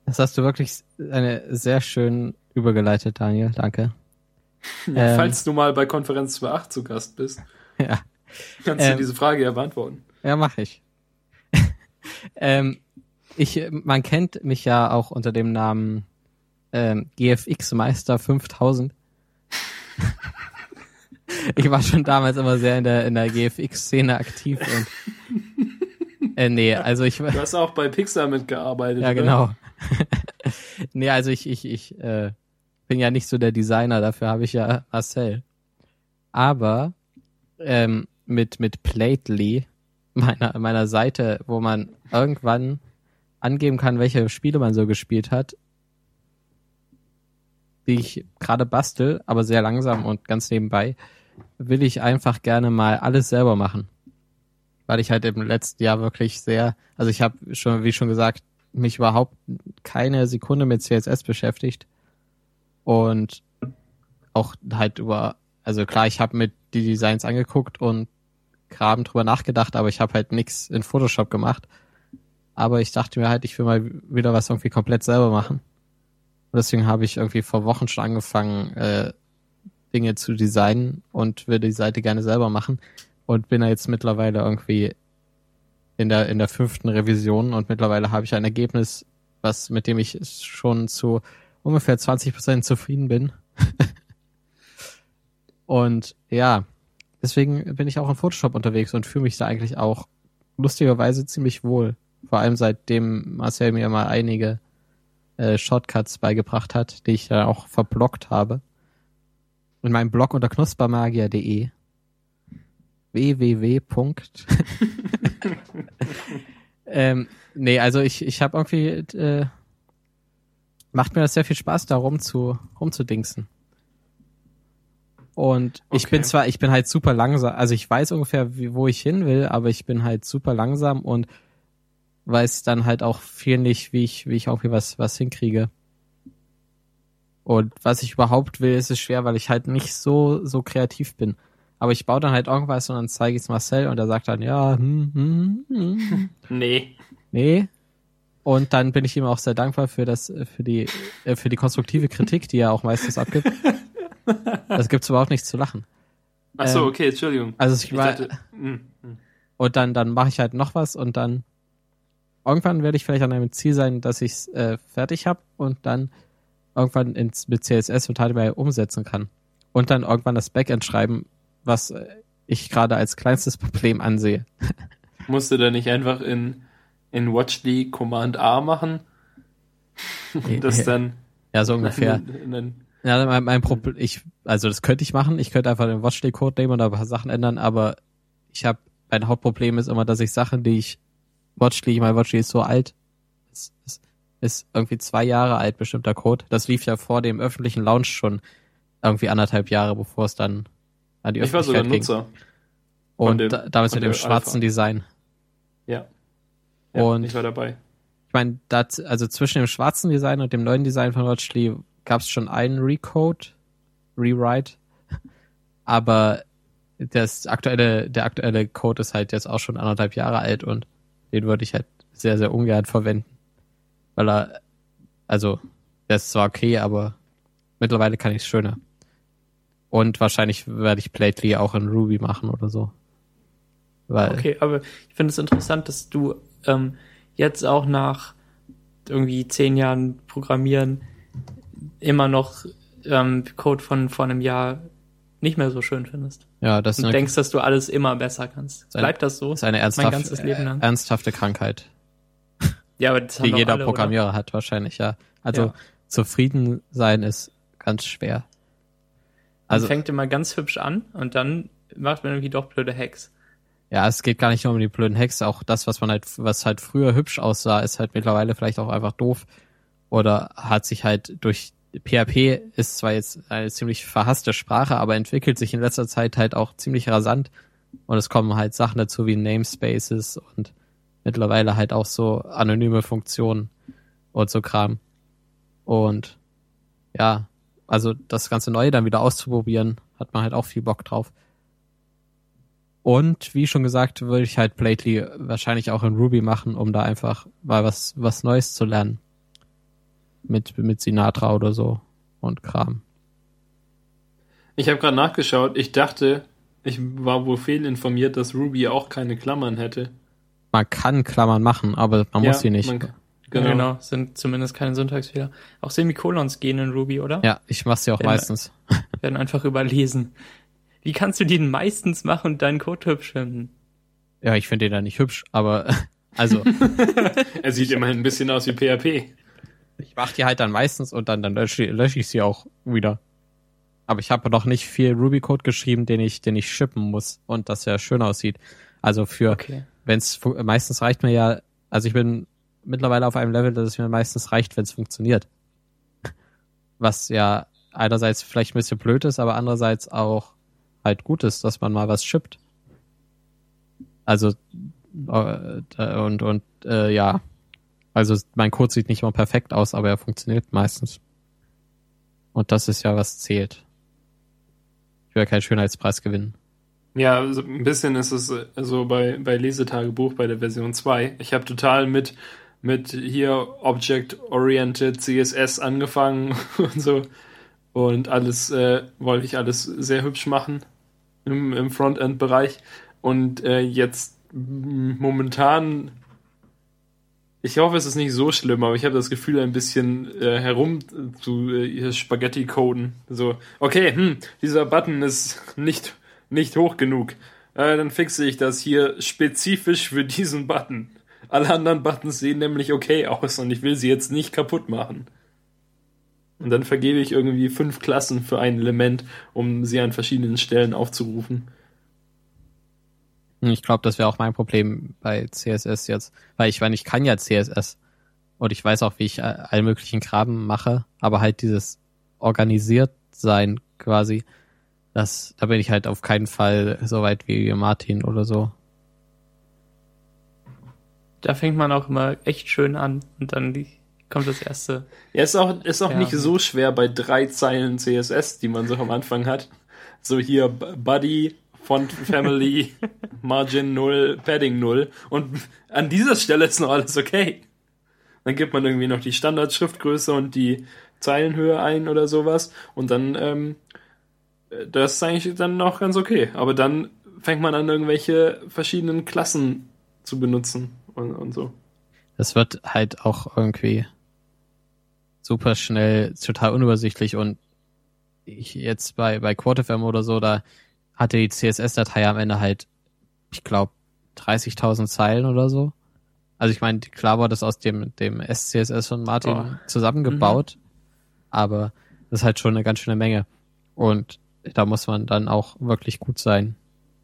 Das hast du wirklich eine sehr schön übergeleitet, Daniel. Danke. Ja, ähm, falls du mal bei Konferenz 2.8 zu Gast bist, ja. kannst ähm, du diese Frage ja beantworten. Ja, mache ich. ähm, ich. Man kennt mich ja auch unter dem Namen ähm, GFX Meister 5000. ich war schon damals immer sehr in der, in der GFX-Szene aktiv und äh, nee, also ich Du hast auch bei Pixar mitgearbeitet. Ja, genau. nee, also ich, ich, ich äh, bin ja nicht so der Designer, dafür habe ich ja Marcel. Aber ähm, mit, mit Plately, meiner, meiner Seite, wo man irgendwann angeben kann, welche Spiele man so gespielt hat, die ich gerade bastel, aber sehr langsam und ganz nebenbei, will ich einfach gerne mal alles selber machen. Weil ich halt im letzten Jahr wirklich sehr, also ich habe schon, wie schon gesagt, mich überhaupt keine Sekunde mit CSS beschäftigt und auch halt über, also klar, ich habe mit die Designs angeguckt und Graben drüber nachgedacht, aber ich habe halt nichts in Photoshop gemacht. Aber ich dachte mir halt, ich will mal wieder was irgendwie komplett selber machen. Und deswegen habe ich irgendwie vor Wochen schon angefangen, äh, Dinge zu designen und würde die Seite gerne selber machen. Und bin da jetzt mittlerweile irgendwie in der, in der fünften Revision und mittlerweile habe ich ein Ergebnis, was, mit dem ich schon zu ungefähr 20 Prozent zufrieden bin. und ja, deswegen bin ich auch in Photoshop unterwegs und fühle mich da eigentlich auch lustigerweise ziemlich wohl. Vor allem seitdem Marcel mir mal einige äh, Shortcuts beigebracht hat, die ich dann auch verblockt habe. In meinem Blog unter knuspermagier.de www. ähm, nee, also ich, ich habe irgendwie, äh, macht mir das sehr viel Spaß, da rum zu, rumzudingsen. Und okay. ich bin zwar, ich bin halt super langsam, also ich weiß ungefähr, wie, wo ich hin will, aber ich bin halt super langsam und weiß dann halt auch viel nicht, wie ich, wie ich irgendwie was, was hinkriege. Und was ich überhaupt will, ist es schwer, weil ich halt nicht so, so kreativ bin. Aber ich baue dann halt irgendwas und dann zeige ich es Marcel und er sagt dann, ja, hm, hm, hm. Nee. Nee. Und dann bin ich ihm auch sehr dankbar für das, für die, äh, für die konstruktive Kritik, die er auch meistens abgibt. Das gibt's überhaupt nichts zu lachen. Ach so, ähm, okay, Entschuldigung. Also ich, ich war, dachte, mm, mm. und dann, dann mache ich halt noch was und dann irgendwann werde ich vielleicht an einem Ziel sein, dass ich es äh, fertig habe und dann irgendwann ins, mit CSS und HTML umsetzen kann. Und dann irgendwann das Backend schreiben, was ich gerade als kleinstes Problem ansehe. Musst du da nicht einfach in, in WatchD Command A machen? das dann. Ja, so ungefähr. In, in, ja, mein, mein Problem, ich, also das könnte ich machen. Ich könnte einfach den WatchD-Code nehmen und ein paar Sachen ändern, aber ich habe, mein Hauptproblem ist immer, dass ich Sachen, die ich Watchly, mein Watchly ist so alt, ist, ist, ist irgendwie zwei Jahre alt, bestimmter Code. Das lief ja vor dem öffentlichen Launch schon irgendwie anderthalb Jahre, bevor es dann an die ich war sogar Nutzer. Und dem, damals mit dem schwarzen Alpha. Design. Ja. ja. Und ich war dabei. Ich meine, also zwischen dem schwarzen Design und dem neuen Design von Watchley gab es schon einen Recode, Rewrite, aber das aktuelle, der aktuelle Code ist halt jetzt auch schon anderthalb Jahre alt und den würde ich halt sehr, sehr ungern verwenden. Weil er, also, der ist zwar okay, aber mittlerweile kann ich es schöner. Und wahrscheinlich werde ich Plately auch in Ruby machen oder so. Weil okay, aber ich finde es interessant, dass du ähm, jetzt auch nach irgendwie zehn Jahren Programmieren immer noch ähm, Code von vor einem Jahr nicht mehr so schön findest. Ja, das Und eine, denkst, dass du alles immer besser kannst. Bleibt das so? Ist eine ernsthaft, äh, ernsthafte Krankheit. Ja, aber das die jeder alle, Programmierer oder? hat wahrscheinlich, ja. Also ja. zufrieden sein ist ganz schwer. Also man fängt immer ganz hübsch an und dann macht man irgendwie doch blöde Hacks. Ja, es geht gar nicht nur um die blöden Hacks, auch das, was man halt, was halt früher hübsch aussah, ist halt mittlerweile vielleicht auch einfach doof. Oder hat sich halt durch PHP ist zwar jetzt eine ziemlich verhasste Sprache, aber entwickelt sich in letzter Zeit halt auch ziemlich rasant. Und es kommen halt Sachen dazu wie Namespaces und mittlerweile halt auch so anonyme Funktionen und so Kram. Und ja, also das ganze Neue dann wieder auszuprobieren, hat man halt auch viel Bock drauf. Und wie schon gesagt, würde ich halt Plately wahrscheinlich auch in Ruby machen, um da einfach mal was, was Neues zu lernen. Mit, mit Sinatra oder so und Kram. Ich habe gerade nachgeschaut. Ich dachte, ich war wohl fehlinformiert, dass Ruby auch keine Klammern hätte. Man kann Klammern machen, aber man ja, muss sie nicht. Man, genau. genau, sind zumindest keine Syntaxfehler. Auch Semikolons gehen in Ruby, oder? Ja, ich mache sie auch werden, meistens. Werden einfach überlesen. Wie kannst du die denn meistens machen und deinen Code hübsch finden? Ja, ich finde den da nicht hübsch, aber also. er sieht immerhin ein bisschen aus wie PHP. Ich mache die halt dann meistens und dann, dann lösche, lösche ich sie auch wieder. Aber ich habe noch nicht viel Ruby-Code geschrieben, den ich, den ich shippen muss und das ja schön aussieht. Also für, okay. wenn es meistens reicht mir ja, also ich bin mittlerweile auf einem Level, dass es mir meistens reicht, wenn es funktioniert. Was ja einerseits vielleicht ein bisschen blöd ist, aber andererseits auch halt gut ist, dass man mal was shippt. Also äh, und und äh, ja, also mein Code sieht nicht immer perfekt aus, aber er funktioniert meistens. Und das ist ja was zählt. Ich will ja keinen Schönheitspreis gewinnen. Ja, also ein bisschen ist es so also bei, bei Lesetagebuch bei der Version 2. Ich habe total mit, mit hier Object-Oriented CSS angefangen und so. Und alles äh, wollte ich alles sehr hübsch machen im, im Frontend-Bereich. Und äh, jetzt momentan, ich hoffe, es ist nicht so schlimm, aber ich habe das Gefühl, ein bisschen äh, herum zu äh, Spaghetti-Coden. So, okay, hm, dieser Button ist nicht, nicht hoch genug. Äh, dann fixe ich das hier spezifisch für diesen Button. Alle anderen Buttons sehen nämlich okay aus und ich will sie jetzt nicht kaputt machen. Und dann vergebe ich irgendwie fünf Klassen für ein Element, um sie an verschiedenen Stellen aufzurufen. Ich glaube, das wäre auch mein Problem bei CSS jetzt. Weil ich meine, ich kann ja CSS. Und ich weiß auch, wie ich äh, all möglichen Graben mache. Aber halt dieses organisiert sein quasi, das, da bin ich halt auf keinen Fall so weit wie Martin oder so. Da fängt man auch immer echt schön an und dann die kommt das erste. Ja, ist auch, ist auch ja. nicht so schwer bei drei Zeilen CSS, die man so am Anfang hat. So hier Buddy, Font Family, Margin 0, Padding 0. Und an dieser Stelle ist noch alles okay. Dann gibt man irgendwie noch die Standardschriftgröße und die Zeilenhöhe ein oder sowas. Und dann, ähm, das ist eigentlich dann noch ganz okay. Aber dann fängt man an, irgendwelche verschiedenen Klassen zu benutzen und, und so. Das wird halt auch irgendwie super schnell, total unübersichtlich und ich jetzt bei, bei QuartFM oder so, da hatte die CSS-Datei am Ende halt, ich glaube, 30.000 Zeilen oder so. Also ich meine, klar war das aus dem, dem SCSS von Martin oh. zusammengebaut, mhm. aber das ist halt schon eine ganz schöne Menge. Und da muss man dann auch wirklich gut sein,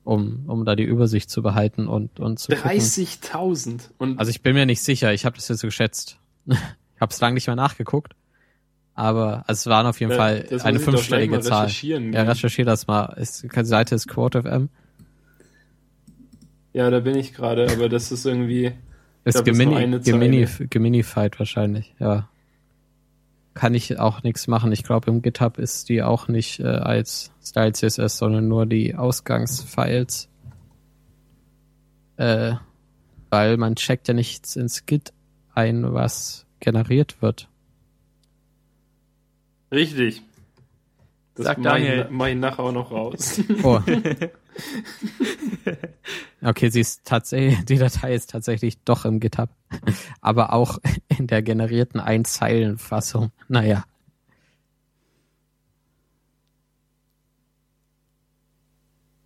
um, um da die Übersicht zu behalten und, und zu 30.000. Also ich bin mir nicht sicher, ich habe das jetzt so geschätzt. Ich habe es lange nicht mehr nachgeguckt. Aber also es waren auf jeden ja, Fall eine fünfstellige Zahl. Ja, recherchiere das mal. Ist, die Seite ist QuoteFM. Ja, da bin ich gerade, aber das ist irgendwie. Ist gemini, gemini, geminified wahrscheinlich, ja. Kann ich auch nichts machen. Ich glaube, im GitHub ist die auch nicht äh, als Style CSS, sondern nur die Ausgangsfiles. Äh, weil man checkt ja nichts ins Git ein, was generiert wird. Richtig. Das Sag Daniel. Mach ich nachher auch noch raus. Oh. okay, sie ist tatsächlich, die Datei ist tatsächlich doch im GitHub. Aber auch in der generierten Einzeilenfassung. Naja.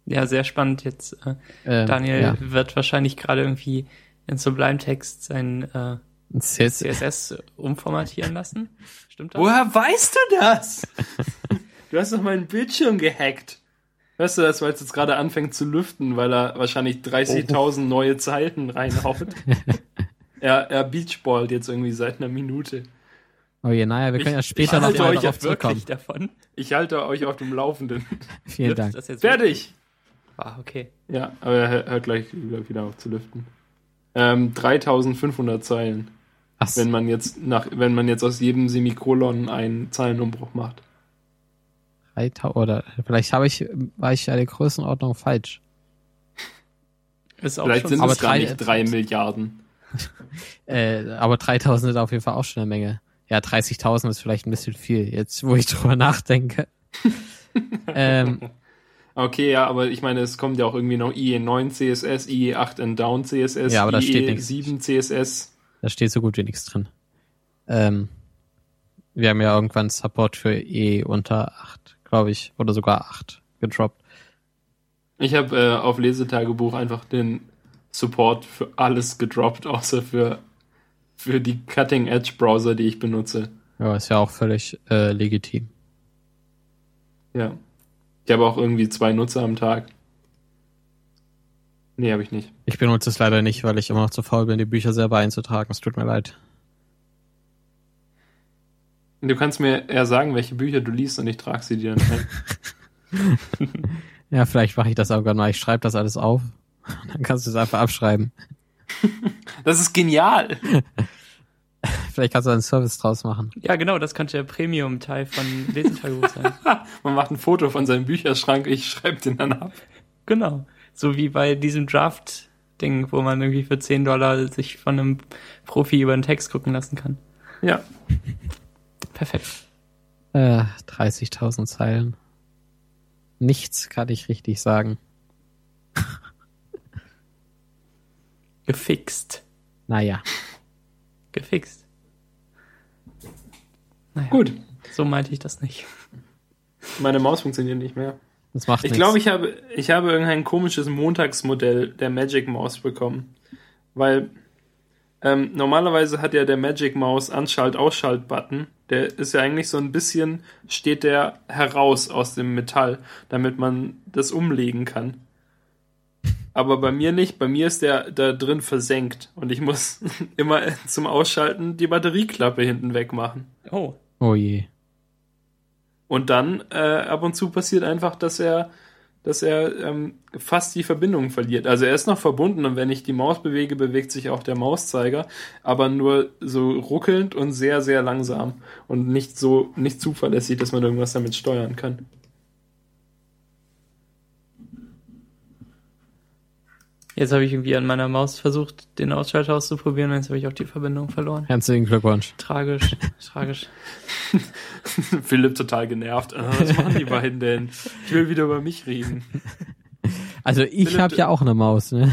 Ja, sehr spannend jetzt. Äh, ähm, Daniel ja. wird wahrscheinlich gerade irgendwie in Sublime Text sein äh, CS CSS umformatieren lassen? Stimmt das? Woher weißt du das? du hast doch meinen Bildschirm gehackt. Weißt du das, weil es jetzt gerade anfängt zu lüften, weil er wahrscheinlich 30.000 neue Zeilen reinhaut? er, er beachballt jetzt irgendwie seit einer Minute. Oh je, naja, wir können ja später ich noch halte mal euch darauf ja wirklich zurückkommen. davon. Ich halte euch auf dem Laufenden. Vielen Dank. Das jetzt Fertig! Ah, okay. Ja, aber er hört- hört gleich wieder auf zu lüften. Ähm, 3500 Zeilen. Was? Wenn man jetzt nach, wenn man jetzt aus jedem Semikolon einen Zeilenumbruch macht. 3000 oder vielleicht habe ich, war ich ja der Größenordnung falsch. Ist auch Vielleicht schon sind es gar drei- nicht drei Milliarden. Äh, aber 3000 sind auf jeden Fall auch schon eine Menge. Ja, 30.000 ist vielleicht ein bisschen viel, jetzt wo ich drüber nachdenke. ähm, Okay, ja, aber ich meine, es kommt ja auch irgendwie noch IE9 CSS, IE8 and Down CSS, Ja, aber da steht nichts. IE7 CSS. Da steht so gut wie nichts drin. Ähm, wir haben ja irgendwann Support für E unter 8, glaube ich, oder sogar 8 gedroppt. Ich habe äh, auf Lesetagebuch einfach den Support für alles gedroppt, außer für, für die Cutting Edge Browser, die ich benutze. Ja, ist ja auch völlig äh, legitim. Ja. Ich habe auch irgendwie zwei Nutzer am Tag. Nee, habe ich nicht. Ich benutze es leider nicht, weil ich immer noch zu faul bin, die Bücher selber einzutragen. Es tut mir leid. Du kannst mir eher sagen, welche Bücher du liest und ich trage sie dir dann ein. Ja, vielleicht mache ich das irgendwann mal. Ich schreibe das alles auf. Dann kannst du es einfach abschreiben. Das ist genial. Vielleicht kannst du einen Service draus machen. Ja, genau, das könnte der Premium-Teil von Lesetagebuch sein. Man macht ein Foto von seinem Bücherschrank, ich schreibe den dann ab. genau. So wie bei diesem Draft-Ding, wo man irgendwie für 10 Dollar sich von einem Profi über den Text gucken lassen kann. Ja. Perfekt. Äh, 30.000 Zeilen. Nichts kann ich richtig sagen. Gefixt. Naja. Gefixt. Naja, Gut. so meinte ich das nicht. Meine Maus funktioniert nicht mehr. Das macht Ich glaube, ich habe, ich habe irgendein komisches Montagsmodell der Magic Maus bekommen. Weil ähm, normalerweise hat ja der Magic Maus Anschalt-Ausschalt-Button. Der ist ja eigentlich so ein bisschen, steht der heraus aus dem Metall, damit man das umlegen kann. Aber bei mir nicht. Bei mir ist der da drin versenkt. Und ich muss immer zum Ausschalten die Batterieklappe hinten wegmachen. Oh, Oh je. Und dann äh, ab und zu passiert einfach, dass er, dass er ähm, fast die Verbindung verliert. Also er ist noch verbunden und wenn ich die Maus bewege, bewegt sich auch der Mauszeiger, aber nur so ruckelnd und sehr, sehr langsam und nicht so, nicht zuverlässig, dass man irgendwas damit steuern kann. Jetzt habe ich irgendwie an meiner Maus versucht, den Ausschalter auszuprobieren, und jetzt habe ich auch die Verbindung verloren. Herzlichen Glückwunsch. Tragisch, tragisch. Philipp total genervt. Ah, was machen die beiden denn? Ich will wieder über mich reden. Also ich habe ja auch eine Maus, ne?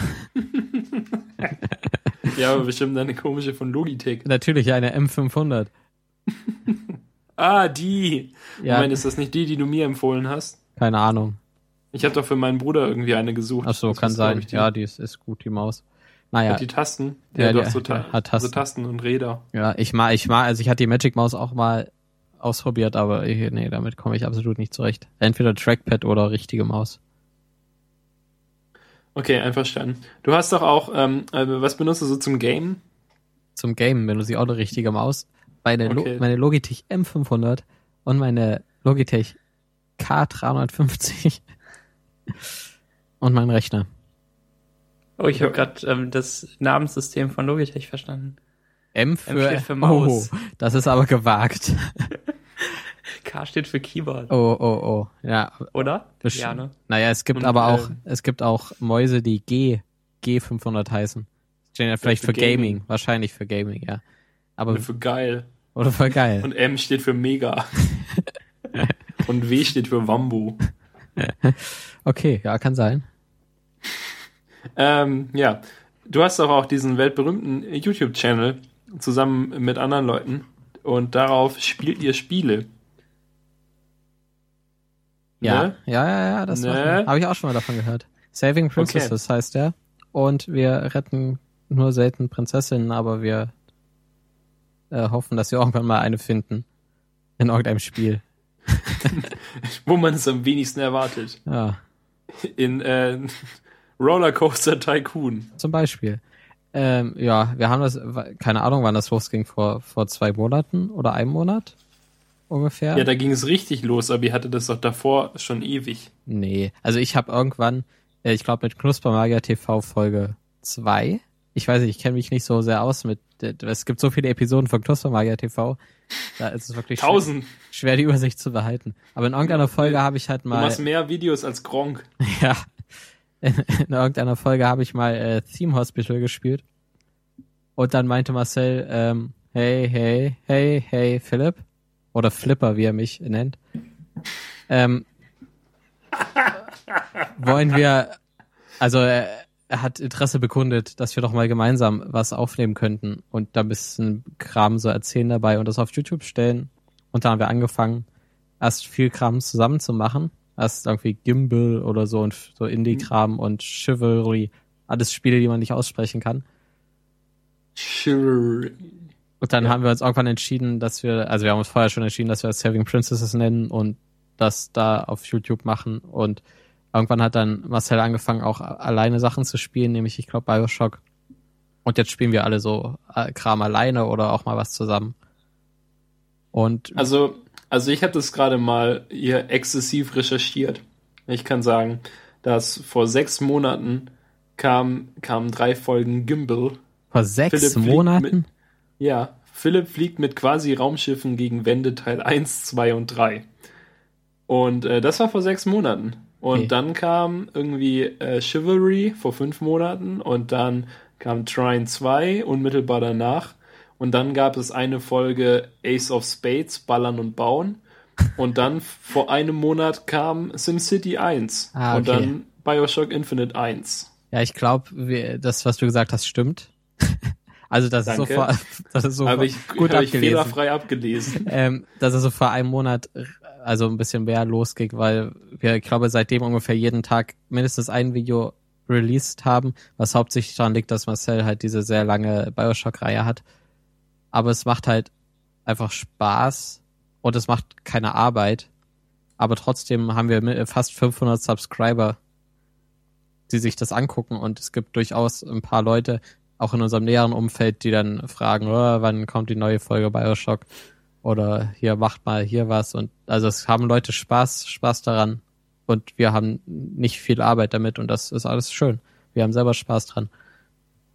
Ja, aber bestimmt eine komische von Logitech. Natürlich eine M500. Ah, die. Ja, Moment, ist das nicht die, die du mir empfohlen hast? keine Ahnung. Ich habe doch für meinen Bruder irgendwie eine gesucht. Ach so, Das kann sein. ich, die. Ja, die ist, ist gut, die Maus. Naja, Hat die Tasten? Ja, Ja, du hast so, Ta hat so Tasten. Tasten und Räder. ja, ich mag, ich mag, also ich hatte die Magic Maus auch mal ausprobiert, aber ich, nee, damit komme ich absolut nicht zurecht. Entweder Trackpad oder richtige Maus. Okay, einverstanden. Du hast doch auch, ähm, äh, was benutzt du so zum Game? Zum Gamen benutze ich auch eine richtige Maus. Meine, Lo Okay. meine Logitech M500 und meine Logitech K350 und mein Rechner. Oh, ich habe gerade ähm, das Namenssystem von Logitech verstanden. M für, steht für Maus. Oh, das ist aber gewagt. K steht für Keyboard, Oh, oh, oh. Ja, oder? Besch- Ja, ne? Naja, es gibt Und, aber auch, äh, es gibt auch Mäuse, die G, G500 heißen. Stehen ja vielleicht für für Gaming. Gaming. Wahrscheinlich für Gaming, ja. Aber, Für geil. oder für geil. Und M steht für Mega. und W steht für Wambo. Okay, ja, kann sein. Ähm, ja. Du hast doch auch diesen weltberühmten YouTube-Channel zusammen mit anderen Leuten und darauf spielt ihr Spiele. Ja, Ne? ja, ja, ja, das Ne? habe ich auch schon mal davon gehört. Saving Princesses heißt der. Und wir retten nur selten Prinzessinnen, aber wir äh, hoffen, dass wir irgendwann mal eine finden. In irgendeinem Spiel. Wo man es am wenigsten erwartet. Ja, In äh, Rollercoaster Tycoon. zum Beispiel. Ähm, ja, wir haben das, keine Ahnung, wann das losging, vor, vor zwei Monaten oder einem Monat ungefähr. Ja, da ging es richtig los, aber ihr hattet das doch davor schon ewig. Nee, also ich habe irgendwann, äh, ich glaube mit Knuspermagier TV Folge 2, ich weiß nicht, ich kenne mich nicht so sehr aus mit, äh, es gibt so viele Episoden von Knuspermagier TV, da ist es wirklich schwer, Tausend. schwer die Übersicht zu behalten. Aber in irgendeiner Folge habe ich halt Du mal, machst mehr Videos als Gronk. ja, in, in irgendeiner Folge habe ich mal äh, Theme Hospital gespielt und dann meinte Marcel, ähm, hey, hey, hey, hey, Philipp, oder Flipper, wie er mich nennt, ähm, wollen wir, also er, er hat Interesse bekundet, dass wir doch mal gemeinsam was aufnehmen könnten und da ein bisschen Kram so erzählen dabei und das auf YouTube stellen. Und dann haben wir angefangen, erst viel Kram zusammen zu machen. Erst irgendwie Gimbal oder so und so Indie-Kram und Chivalry. Alles Spiele, die man nicht aussprechen kann. Sure. Und dann Ja. haben wir uns irgendwann entschieden, dass wir, also wir haben uns vorher schon entschieden, dass wir Saving Princesses nennen und das da auf YouTube machen. Und irgendwann hat dann Marcel angefangen, auch alleine Sachen zu spielen, nämlich ich glaube Bioshock. Und jetzt spielen wir alle so äh, Kram alleine oder auch mal was zusammen. Und Also, also ich habe das gerade mal hier exzessiv recherchiert. Ich kann sagen, dass vor sechs Monaten kam, kamen drei Folgen Gimbal. vor sechs Philipp Monaten, Mit, ja, Philipp fliegt mit quasi Raumschiffen gegen Wände Teil 1, 2 und 3. Und äh, das war vor sechs Monaten. Und Okay. dann kam irgendwie äh, Chivalry vor fünf Monaten und dann kam Trine 2 unmittelbar danach. Und dann gab es eine Folge Ace of Spades, Ballern und Bauen. Und dann vor einem Monat kam SimCity 1 Ah, und okay. dann Bioshock Infinite 1. ja, ich glaube, das, was du gesagt hast, stimmt. Also das ist so Danke. vor, das ist so vor, ich, gut hab ich abgelesen. fehlerfrei abgelesen. ähm, dass es so vor einem Monat also ein bisschen mehr losging, weil wir, ich glaube, seitdem ungefähr jeden Tag mindestens ein Video released haben, was hauptsächlich daran liegt, dass Marcel halt diese sehr lange Bioshock-Reihe hat. Aber es macht halt einfach Spaß und es macht keine Arbeit. Aber trotzdem haben wir fast 500 Subscriber, die sich das angucken und es gibt durchaus ein paar Leute, auch in unserem näheren Umfeld, die dann fragen, oh, wann kommt die neue Folge Bioshock? Oder hier macht mal hier was und also es haben Leute Spaß, Spaß daran und wir haben nicht viel Arbeit damit und das ist alles schön. Wir haben selber Spaß dran.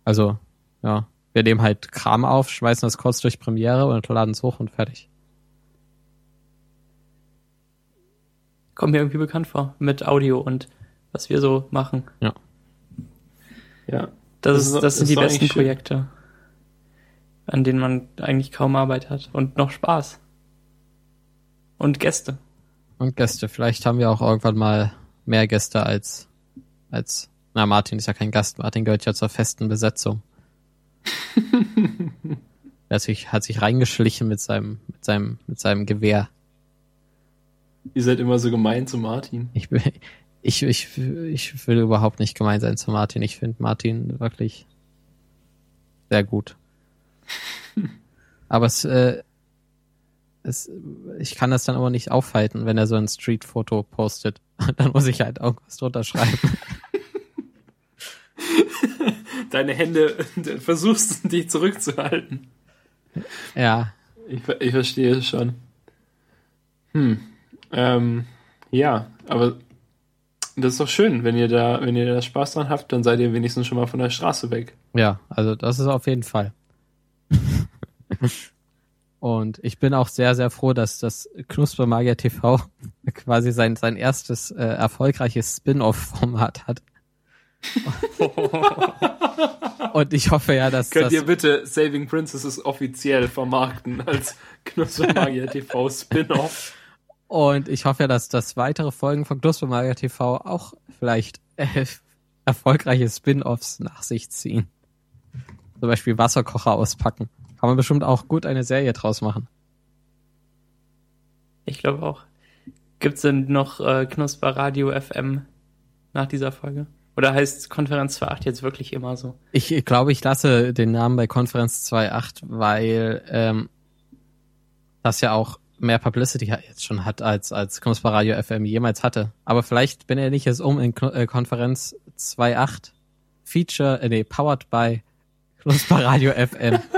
Also, ja, wir nehmen halt Kram auf, schmeißen das kurz durch Premiere und laden es hoch und fertig. Kommt mir irgendwie bekannt vor mit Audio und was wir so machen. Ja. Das, Das ist, ist- das sind die besten eigentlich schön. An denen man eigentlich kaum Arbeit hat und noch Spaß. Und Gäste. Und Gäste. Vielleicht haben wir auch irgendwann mal mehr Gäste als, als, na, Martin ist ja kein Gast. Martin gehört ja zur festen Besetzung. er hat sich, hat sich reingeschlichen mit seinem, mit seinem, mit seinem Gewehr. Ihr seid immer so gemein zu Martin. Ich, bin- ich, ich, ich will überhaupt nicht gemein sein zu Martin. Ich finde Martin wirklich sehr gut. Aber es, äh, es, ich kann das dann aber nicht aufhalten, wenn er so ein Street-Foto postet. Dann muss ich halt irgendwas drunter schreiben. Deine Hände, du versuchst dich zurückzuhalten. Ja, Ich, ich verstehe es schon. Hm. Ähm, ja, aber das ist doch schön, wenn ihr da, wenn ihr da Spaß dran habt, dann seid ihr wenigstens schon mal von der Straße weg. ja, also das ist auf jeden Fall. Und ich bin auch sehr, sehr froh, dass das Knuspermagier TV quasi sein, sein erstes äh, erfolgreiches Spin-off-Format hat. Und ich hoffe ja, dass Könnt das, ihr bitte Saving Princesses offiziell vermarkten als Knuspermagier TV Spin-off? und ich hoffe ja, dass das weitere Folgen von Knuspermagier TV auch vielleicht äh, erfolgreiche Spin-offs nach sich ziehen. Zum Beispiel Wasserkocher auspacken. Kann man bestimmt auch gut eine Serie draus machen. Ich glaube auch. Gibt's denn noch äh, Knusper Radio FM nach dieser Folge? Oder heißt Konferenz 2.8 jetzt wirklich immer so? Ich, ich glaube, ich lasse den Namen bei Konferenz 2.8, weil ähm, das ja auch mehr Publicity jetzt schon hat, als, als Knusper Radio FM jemals hatte. Aber vielleicht bin er nicht jetzt um in äh, Konferenz 2.8 Feature, äh, nee, powered by Knusper Radio FM.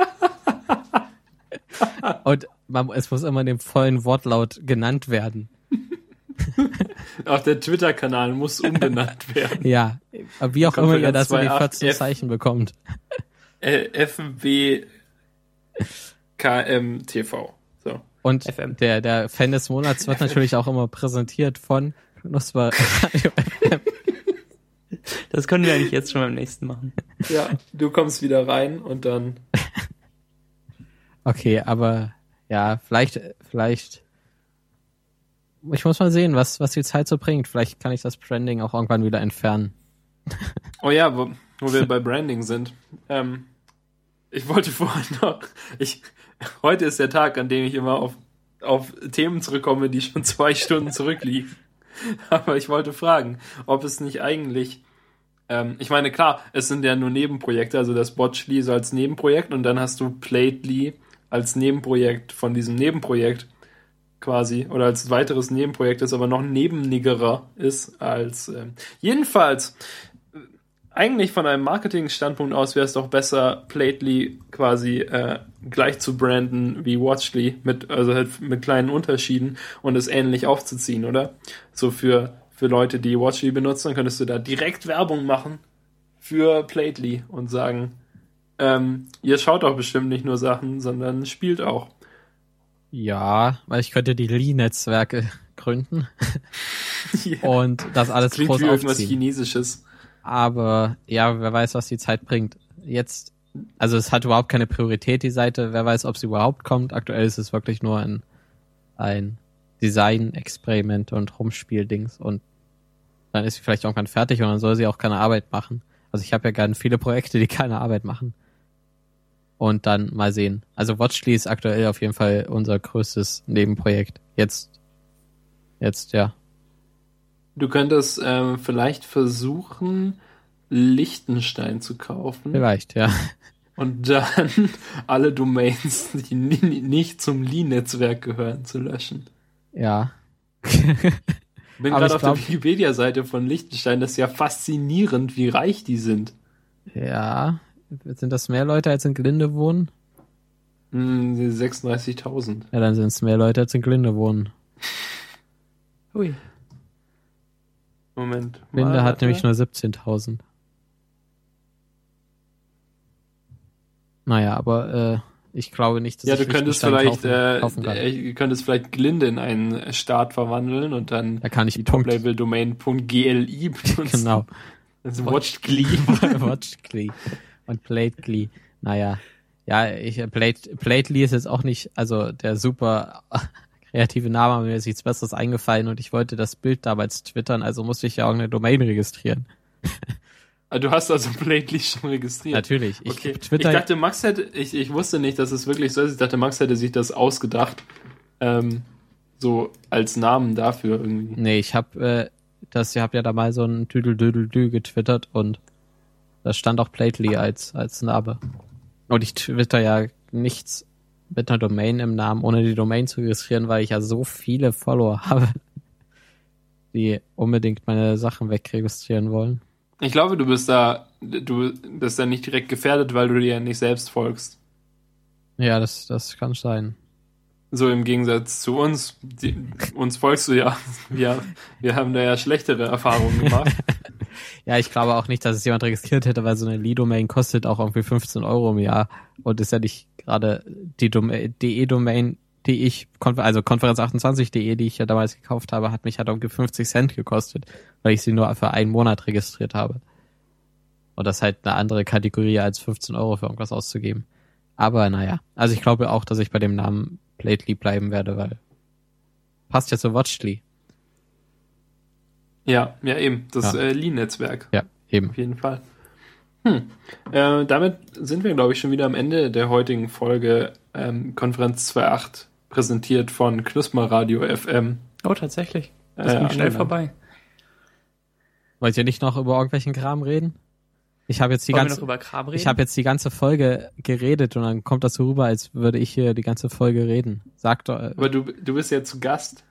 Und man, es muss immer in dem vollen Wortlaut genannt werden. Auch der Twitter-Kanal muss umbenannt werden. Ja, wie auch immer ihr das in die 14 Zeichen bekommt. Äh, FB KMTV. So. Und FM. Der, der Fan des Monats wird natürlich auch immer präsentiert von Knusper. Das können wir eigentlich jetzt schon beim nächsten machen. Ja, du kommst wieder rein und dann. Okay, aber ja, vielleicht, vielleicht. Ich muss mal sehen, was, was die Zeit so bringt. Vielleicht kann ich das Branding auch irgendwann wieder entfernen. Oh ja, wo, wo wir bei Branding sind. Ähm, ich wollte vorhin noch. Ich, heute ist der Tag, an dem ich immer auf, auf Themen zurückkomme, die schon zwei Stunden zurückliegen. Aber ich wollte fragen, ob es nicht eigentlich ähm, ich meine, klar, es sind ja nur Nebenprojekte, also das Botchly so als Nebenprojekt und dann hast du Plately als Nebenprojekt von diesem Nebenprojekt quasi oder als weiteres Nebenprojekt, das aber noch nebenniggerer ist als äh, jedenfalls eigentlich von einem Marketing-Standpunkt aus wäre es doch besser, Plately quasi äh, gleich zu branden wie Watchly, mit, also halt mit kleinen Unterschieden und es ähnlich aufzuziehen, oder? So für für Leute, die Watchly benutzen, könntest du da direkt Werbung machen für Plately und sagen, ähm, ihr schaut auch bestimmt nicht nur Sachen, sondern spielt auch. Ja, weil ich könnte die Lee-Netzwerke gründen yeah. und das alles das klingt groß wie irgendwas Chinesisches. Aber ja, wer weiß, was die Zeit bringt. Jetzt, also es hat überhaupt keine Priorität, die Seite. Wer weiß, ob sie überhaupt kommt. Aktuell ist es wirklich nur ein, ein Design-Experiment und Rumspieldings und dann ist sie vielleicht irgendwann fertig und dann soll sie auch keine Arbeit machen. Also ich habe ja gerne viele Projekte, die keine Arbeit machen. Und dann mal sehen. Also Watchly ist aktuell auf jeden Fall unser größtes Nebenprojekt. Jetzt, jetzt, ja. Du könntest ähm, vielleicht versuchen, Lichtenstein zu kaufen. Vielleicht, ja. Und dann alle Domains, die nicht zum Lee-Netzwerk gehören, zu löschen. Ja. Bin gerade auf glaub, der Wikipedia-Seite von Liechtenstein. Das ist ja faszinierend, wie reich die sind. Ja. Sind das mehr Leute, als in Glinde wohnen? Hm, 36.000. Ja, dann sind es mehr Leute, als in Glinde wohnen. Hui. Moment. Glinde hat nämlich nur 17.000. Naja, aber äh, ich glaube nicht, dass ja, du könntest vielleicht, kaufen, äh, kaufen äh, du könntest vielleicht Glinde in einen Staat verwandeln und dann da kann ich die Top-Level-Domain.gli benutzen. Genau. Also Watched Glee. Watched Glee. Und Played Glee. Naja. Ja, ich, Played, Played ist jetzt auch nicht, also der super kreative Name, aber mir ist nichts Besseres eingefallen und ich wollte das Bild damals twittern, also musste ich ja auch eine Domain registrieren. Ah, du hast also Blately schon registriert. Natürlich. Ich, okay. Twitter ich dachte, Max hätte, ich, ich wusste nicht, dass es wirklich so ist. Ich dachte, Max hätte sich das ausgedacht. Ähm, so als Namen dafür irgendwie. Nee, ich hab äh, das, ihr habt ja da mal so ein Düdel-Düdel-Dü getwittert und da stand auch Plately als, als Name. Und ich twitter ja nichts mit einer Domain im Namen, ohne die Domain zu registrieren, weil ich ja so viele Follower habe, die unbedingt meine Sachen wegregistrieren wollen. Ich glaube, du bist da, du bist da nicht direkt gefährdet, weil du dir nicht selbst folgst. Ja, das, das kann sein. So im Gegensatz zu uns, die, uns folgst du ja. Wir, wir haben da ja schlechtere Erfahrungen gemacht. ja, ich glaube auch nicht, dass es jemand registriert hätte, weil so eine Lee-Domain kostet auch irgendwie 15 Euro im Jahr und ist ja nicht gerade die DE-Domain, die ich, also Konferenz28.de, die ich ja damals gekauft habe, hat mich halt irgendwie 50 Cent gekostet, weil ich sie nur für einen Monat registriert habe. Und das ist halt eine andere Kategorie als 15 Euro für irgendwas auszugeben. Aber naja, also ich glaube auch, dass ich bei dem Namen Plately bleiben werde, weil passt ja zu Watchly. Ja, ja eben, das ja. äh, Lean-Netzwerk. Ja, eben. Auf jeden Fall. Hm. Äh, damit sind wir, glaube ich, schon wieder am Ende der heutigen Folge ähm, Konferenz 2.8 präsentiert von Knusper Radio FM. Oh, tatsächlich. Das äh, ging schnell vorbei. Wollt ihr nicht noch über irgendwelchen Kram reden? Ich habe jetzt die Wollen ganze ich habe jetzt die ganze Folge geredet und dann kommt das so rüber, als würde ich hier die ganze Folge reden. Sag doch, Aber du, du bist ja zu Gast.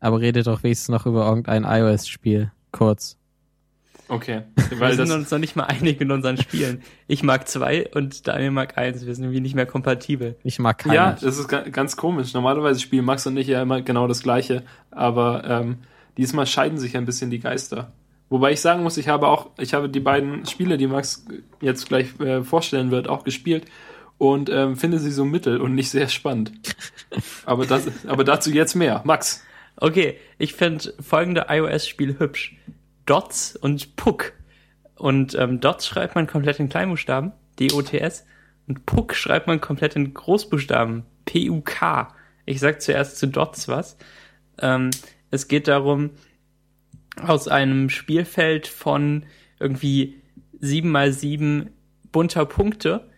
Aber redet doch wenigstens noch über irgendein iOS-Spiel. Kurz. Okay. wir Weil sind das, uns noch nicht mal einig in unseren Spielen. Ich mag zwei und Daniel mag eins. Wir sind irgendwie nicht mehr kompatibel. Ich mag keinen. ja, das ist ga- ganz komisch. Normalerweise spielen Max und ich ja immer genau das Gleiche. Aber ähm, diesmal scheiden sich ein bisschen die Geister. Wobei ich sagen muss, ich habe auch, ich habe die beiden Spiele, die Max jetzt gleich äh, vorstellen wird, auch gespielt und ähm, finde sie so mittel und nicht sehr spannend. aber, das, aber dazu jetzt mehr. Max. Okay, ich finde folgende iOS-Spiel hübsch. Dots und Puck. Und ähm, Dots schreibt man komplett in Kleinbuchstaben, D-O-T-S. Und Puck schreibt man komplett in Großbuchstaben, P-U-K. Ich sag zuerst zu Dots was. Ähm, es geht darum, aus einem Spielfeld von irgendwie sieben mal sieben bunter Punkte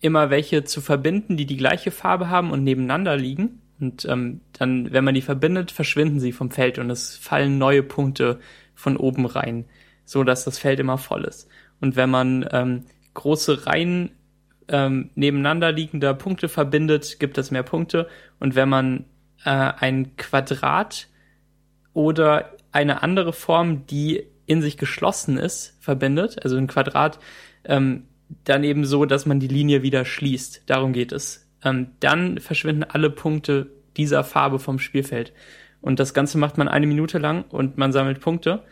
immer welche zu verbinden, die die gleiche Farbe haben und nebeneinander liegen. Und ähm, dann, wenn man die verbindet, verschwinden sie vom Feld und es fallen neue Punkte von oben rein, so dass das Feld immer voll ist. Und wenn man ähm, große Reihen ähm, nebeneinander liegender Punkte verbindet, gibt es mehr Punkte. Und wenn man äh, ein Quadrat oder eine andere Form, die in sich geschlossen ist, verbindet, also ein Quadrat, ähm, dann eben so, dass man die Linie wieder schließt. Darum geht es. Ähm, dann verschwinden alle Punkte dieser Farbe vom Spielfeld. Und das Ganze macht man eine Minute lang und man sammelt Punkte.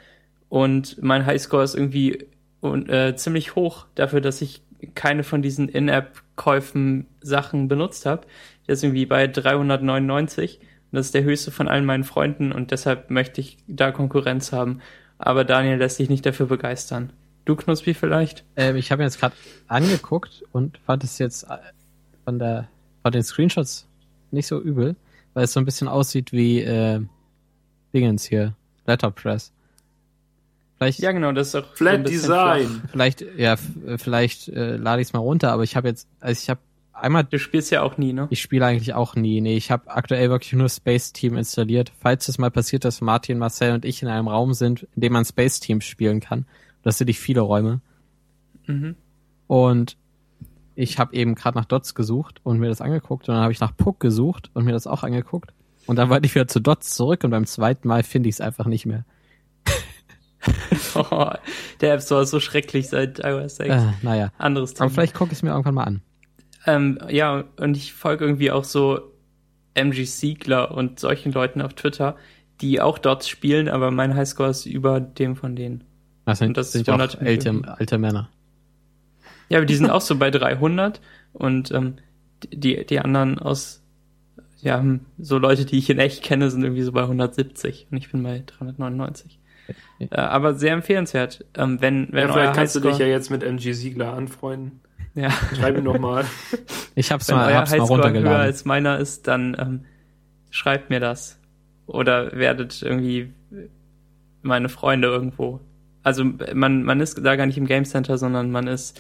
Und mein Highscore ist irgendwie und, äh, ziemlich hoch dafür, dass ich keine von diesen In-App-Käufen Sachen benutzt habe. Der ist irgendwie bei 399. Und das ist der höchste von allen meinen Freunden und deshalb möchte ich da Konkurrenz haben. Aber Daniel lässt sich nicht dafür begeistern. Du Knuspi vielleicht? Ähm, ich habe mir jetzt gerade angeguckt und fand es jetzt äh, von der von den Screenshots nicht so übel, weil es so ein bisschen aussieht wie äh, Dingens hier, Letterpress. Vielleicht, Ja, genau, das ist auch so ein Flat bisschen Design. flach. vielleicht, ja, äh, vielleicht äh, lade ich es mal runter, aber ich habe jetzt, also ich habe einmal, Du spielst ja auch nie, ne? ich spiele eigentlich auch nie. Nee, ich habe aktuell wirklich nur Space Team installiert. Falls es mal passiert, dass Martin, Marcel und ich in einem Raum sind, in dem man Space Team spielen kann. Das sind nicht viele Räume. Mhm. Und ich habe eben gerade nach Dots gesucht und mir das angeguckt und dann habe ich nach Puck gesucht und mir das auch angeguckt. Und dann wollte ich wieder zu Dots zurück und beim zweiten Mal finde ich es einfach nicht mehr. Oh, der App Store ist so schrecklich seit iOS 6. Äh, naja. Anderes Thema. Aber vielleicht gucke ich es mir irgendwann mal an. Ähm, ja, und ich folge irgendwie auch so MG Siegler und solchen Leuten auf Twitter, die auch Dots spielen, aber mein Highscore ist über dem von denen. Das sind, Und das sind ja auch alte, alte Männer. Ja, aber die sind auch so bei 300 und ähm, die, die anderen aus, ja, hm, so Leute, die ich in echt kenne, sind irgendwie so bei 170 und ich bin bei 399. Äh, aber sehr empfehlenswert. Ähm, wenn, wenn Ja, vielleicht kannst du dich ja jetzt mit MG Siegler anfreunden. ja, Schreib ihn doch mal. Ich hab's wenn mal, euer hab's mal Highscore höher runtergeladen. als meiner ist, dann ähm, schreibt mir das. Oder werdet irgendwie meine Freunde irgendwo. Also man, man ist da gar nicht im Game Center, sondern man ist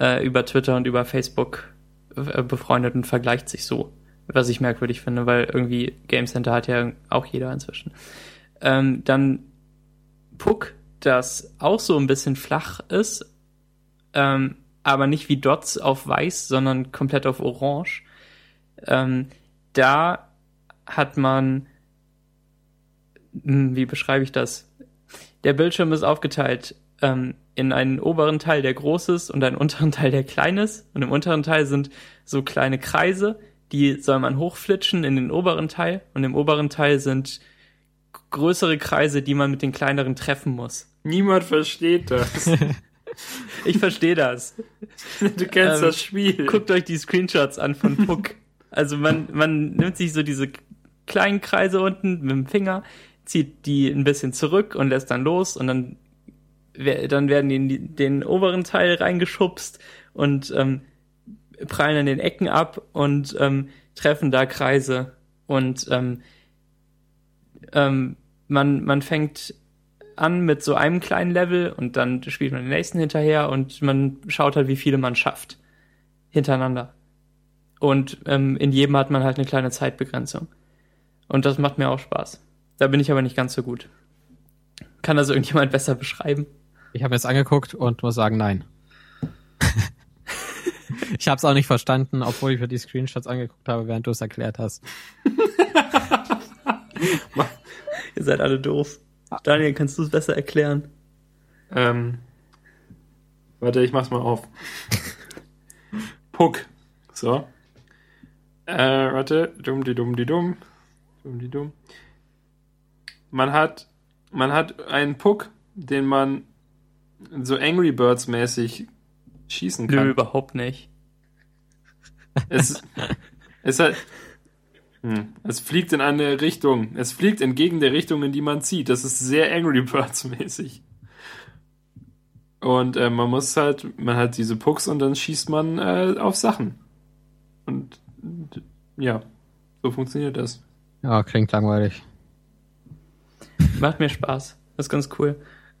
äh, über Twitter und über Facebook äh, befreundet und vergleicht sich so. Was ich merkwürdig finde, weil irgendwie Game Center hat ja auch jeder inzwischen. Ähm, dann Puck, das auch so ein bisschen flach ist, ähm, aber nicht wie Dots auf weiß, sondern komplett auf orange. Ähm, da hat man, hm, wie beschreibe ich das? Der Bildschirm ist aufgeteilt ähm, in einen oberen Teil, der groß ist, und einen unteren Teil, der klein ist. Und im unteren Teil sind so kleine Kreise, die soll man hochflitschen in den oberen Teil. Und im oberen Teil sind größere Kreise, die man mit den kleineren treffen muss. Niemand versteht das. Ich verstehe das. Du kennst Ähm, das Spiel. Guckt euch die Screenshots an von Puck. Also man, man nimmt sich so diese kleinen Kreise unten mit dem Finger, zieht die ein bisschen zurück und lässt dann los und dann, dann werden die in den oberen Teil reingeschubst und ähm, prallen an den Ecken ab und ähm, treffen da Kreise. Und ähm, ähm, man, man fängt an mit so einem kleinen Level und dann spielt man den nächsten hinterher und man schaut halt, wie viele man schafft. Hintereinander. Und ähm, in jedem hat man halt eine kleine Zeitbegrenzung. Und das macht mir auch Spaß. Da bin ich aber nicht ganz so gut. Kann das irgendjemand besser beschreiben? Ich habe jetzt angeguckt und muss sagen, nein. ich habe es auch nicht verstanden, obwohl ich mir die Screenshots angeguckt habe, während du es erklärt hast. Ihr seid alle doof. Daniel, kannst du es besser erklären? Ähm, warte, ich mach's mal auf. Puck. So. Äh, warte. Dumm, die dumm, die dumm. Dumm, die dumm. Man hat, man hat einen Puck, den man so Angry Birds mäßig schießen kann. Nö, überhaupt nicht. Es, es hat, hm, es fliegt in eine Richtung. Es fliegt entgegen der Richtung, in die man zieht. Das ist sehr Angry Birds mäßig. Und äh, man muss halt, man hat diese Pucks und dann schießt man äh, auf Sachen. Und ja, so funktioniert das. Ja, klingt langweilig. Macht mir Spaß. Das ist ganz cool.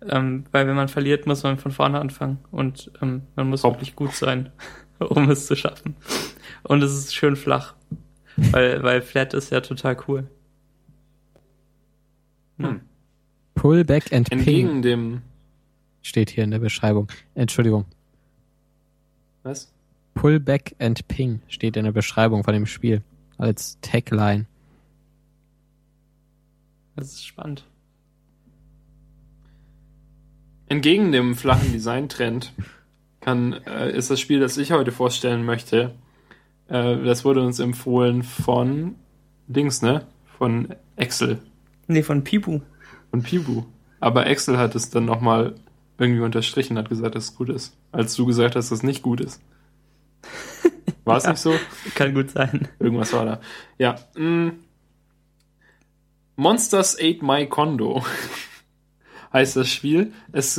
Ähm, weil wenn man verliert, muss man von vorne anfangen. Und ähm, man muss wirklich gut sein, um es zu schaffen. Und es ist schön flach. Weil, weil Flat ist ja total cool. Hm. Pullback and Ping Entgegen dem, steht hier in der Beschreibung. Entschuldigung. was? Pullback and Ping steht in der Beschreibung von dem Spiel als Tagline. Das ist spannend. Entgegen dem flachen Designtrend kann, äh, ist das Spiel, das ich heute vorstellen möchte, äh, das wurde uns empfohlen von Dings, ne? Von Excel. Nee, von Pipu. Von Pibu. Aber Excel hat es dann nochmal irgendwie unterstrichen, hat gesagt, dass es gut ist. Als du gesagt hast, dass es nicht gut ist. War es Ja. nicht so? Kann gut sein. Irgendwas war da. Ja. Mh. Monsters Ate My Condo heißt das Spiel. Es,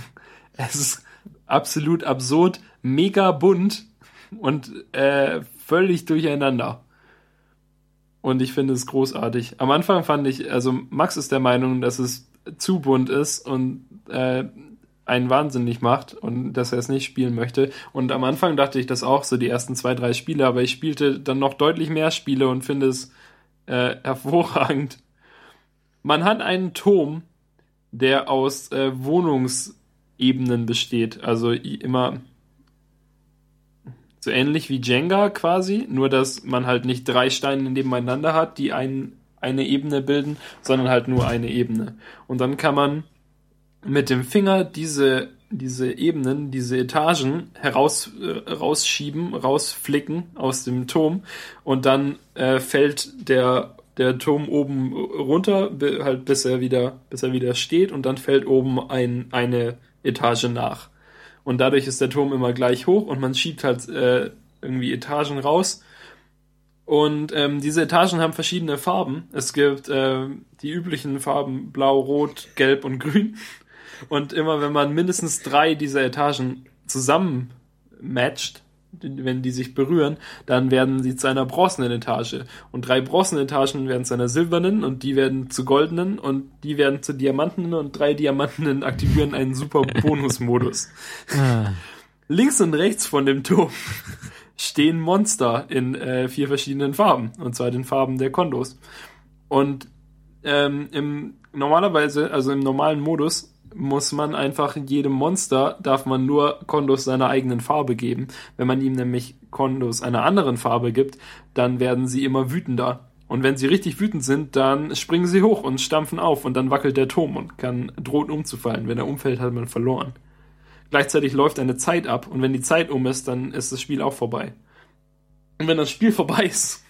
es ist absolut absurd, mega bunt und äh, völlig durcheinander. Und ich finde es großartig. Am Anfang fand ich, also Max ist der Meinung, dass es zu bunt ist und äh, einen wahnsinnig macht und dass er es nicht spielen möchte. Und am Anfang dachte ich das auch, so die ersten zwei, drei Spiele, aber ich spielte dann noch deutlich mehr Spiele und finde es äh, hervorragend. Man hat einen Turm, der aus äh, Wohnungsebenen besteht. Also immer so ähnlich wie Jenga quasi, nur dass man halt nicht drei Steine nebeneinander hat, die ein, eine Ebene bilden, sondern halt nur eine Ebene. Und dann kann man mit dem Finger diese, diese Ebenen, diese Etagen heraus, äh, rausschieben, rausflicken aus dem Turm und dann äh, fällt der, der Turm oben runter, halt bis er wieder, bis er wieder steht und dann fällt oben ein, eine Etage nach. Und dadurch ist der Turm immer gleich hoch und man schiebt halt äh, irgendwie Etagen raus. Und ähm, diese Etagen haben verschiedene Farben. Es gibt äh, die üblichen Farben Blau, Rot, Gelb und Grün. Und immer wenn man mindestens drei dieser Etagen zusammen matcht, wenn die sich berühren, dann werden sie zu einer bronzenen Etage. Und drei bronzene Etagen werden zu einer silbernen und die werden zu goldenen und die werden zu diamantenen und drei diamantenen aktivieren einen super Bonusmodus. Ah, Links und rechts von dem Turm stehen Monster in äh, vier verschiedenen Farben. Und zwar den Farben der Kondos. Und ähm, im normalerweise, also im normalen Modus, muss man einfach jedem Monster darf man nur Kondos seiner eigenen Farbe geben. Wenn man ihm nämlich Kondos einer anderen Farbe gibt, dann werden sie immer wütender. Und wenn sie richtig wütend sind, dann springen sie hoch und stampfen auf und dann wackelt der Turm und kann drohen umzufallen. Wenn er umfällt, hat man verloren. Gleichzeitig läuft eine Zeit ab und wenn die Zeit um ist, dann ist das Spiel auch vorbei. Und wenn das Spiel vorbei ist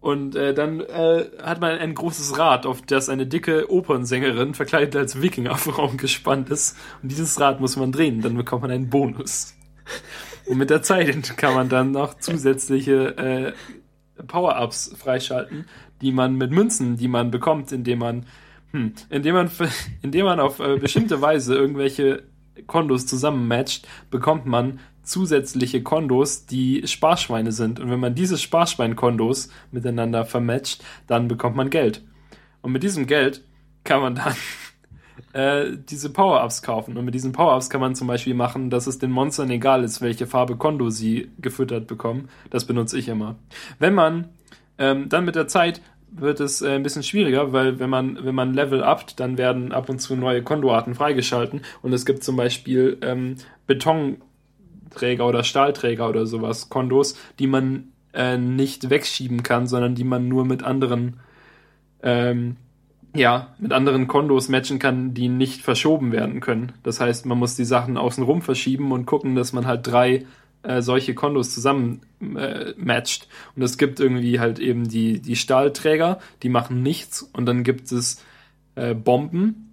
und äh, dann äh, hat man ein großes Rad, auf das eine dicke Opernsängerin verkleidet als Wikingerfrau gespannt ist und dieses Rad muss man drehen, dann bekommt man einen Bonus. Und mit der Zeit kann man dann noch zusätzliche äh, Power-Ups freischalten, die man mit Münzen, die man bekommt, indem man hm, indem man indem man auf äh, bestimmte Weise irgendwelche Kondos zusammenmatcht, bekommt man zusätzliche Kondos, die Sparschweine sind. Und wenn man diese Sparschwein-Kondos miteinander vermatcht, dann bekommt man Geld. Und mit diesem Geld kann man dann äh, diese Power-Ups kaufen. Und mit diesen Power-Ups kann man zum Beispiel machen, dass es den Monstern egal ist, welche Farbe Kondo sie gefüttert bekommen. Das benutze ich immer. Wenn man ähm, dann mit der Zeit wird es äh, ein bisschen schwieriger, weil wenn man, wenn man Level upt, dann werden ab und zu neue Kondoarten freigeschalten und es gibt zum Beispiel ähm, Betonträger oder Stahlträger oder sowas, Kondos, die man äh, nicht wegschieben kann, sondern die man nur mit anderen ähm, ja, mit anderen Kondos matchen kann, die nicht verschoben werden können. Das heißt, man muss die Sachen außenrum verschieben und gucken, dass man halt drei äh, solche Kondos zusammen äh, matcht. Und es gibt irgendwie halt eben die, die Stahlträger, die machen nichts. Und dann gibt es äh, Bomben,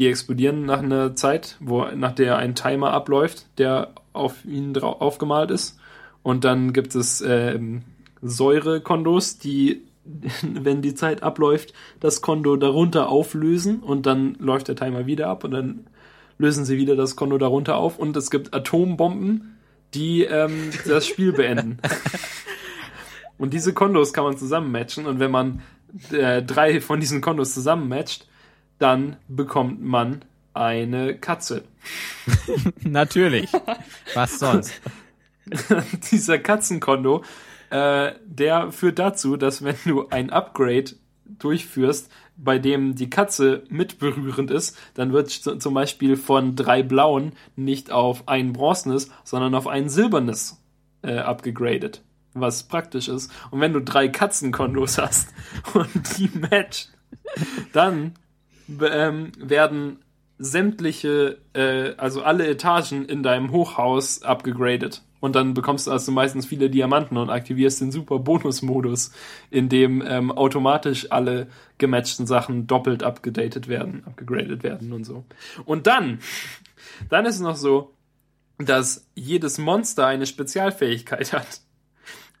die explodieren nach einer Zeit, wo nach der ein Timer abläuft, der auf ihnen aufgemalt ist. Und dann gibt es äh, Säurekondos, die wenn die Zeit abläuft, das Konto darunter auflösen und dann läuft der Timer wieder ab und dann lösen sie wieder das Konto darunter auf und es gibt Atombomben, die ähm, das Spiel beenden. und diese Kondos kann man zusammen matchen und wenn man äh, drei von diesen Kondos zusammen matcht, dann bekommt man eine Katze. Natürlich. Was sonst? Dieser Katzenkonto äh, der führt dazu, dass wenn du ein Upgrade durchführst, bei dem die Katze mitberührend ist, dann wird zum Beispiel von drei blauen nicht auf ein bronzenes, sondern auf ein silbernes äh, abgegradet. Was praktisch ist. Und wenn du drei Katzenkondos hast und die matchen, dann ähm, werden sämtliche, äh, also alle Etagen in deinem Hochhaus abgegradet. Und dann bekommst du also meistens viele Diamanten und aktivierst den super Bonus-Modus, in dem ähm, automatisch alle gematchten Sachen doppelt abgedatet werden, abgegradet werden und so. Und dann, dann ist es noch so, dass jedes Monster eine Spezialfähigkeit hat.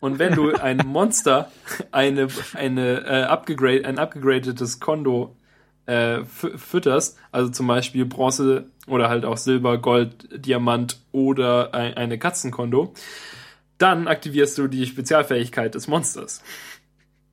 Und wenn du ein Monster eine, eine, äh, upgegrade, ein abgegradetes Kondo äh, fütterst, also zum Beispiel Bronze oder halt auch Silber, Gold, Diamant oder ein, eine Katzenkondo, dann aktivierst du die Spezialfähigkeit des Monsters.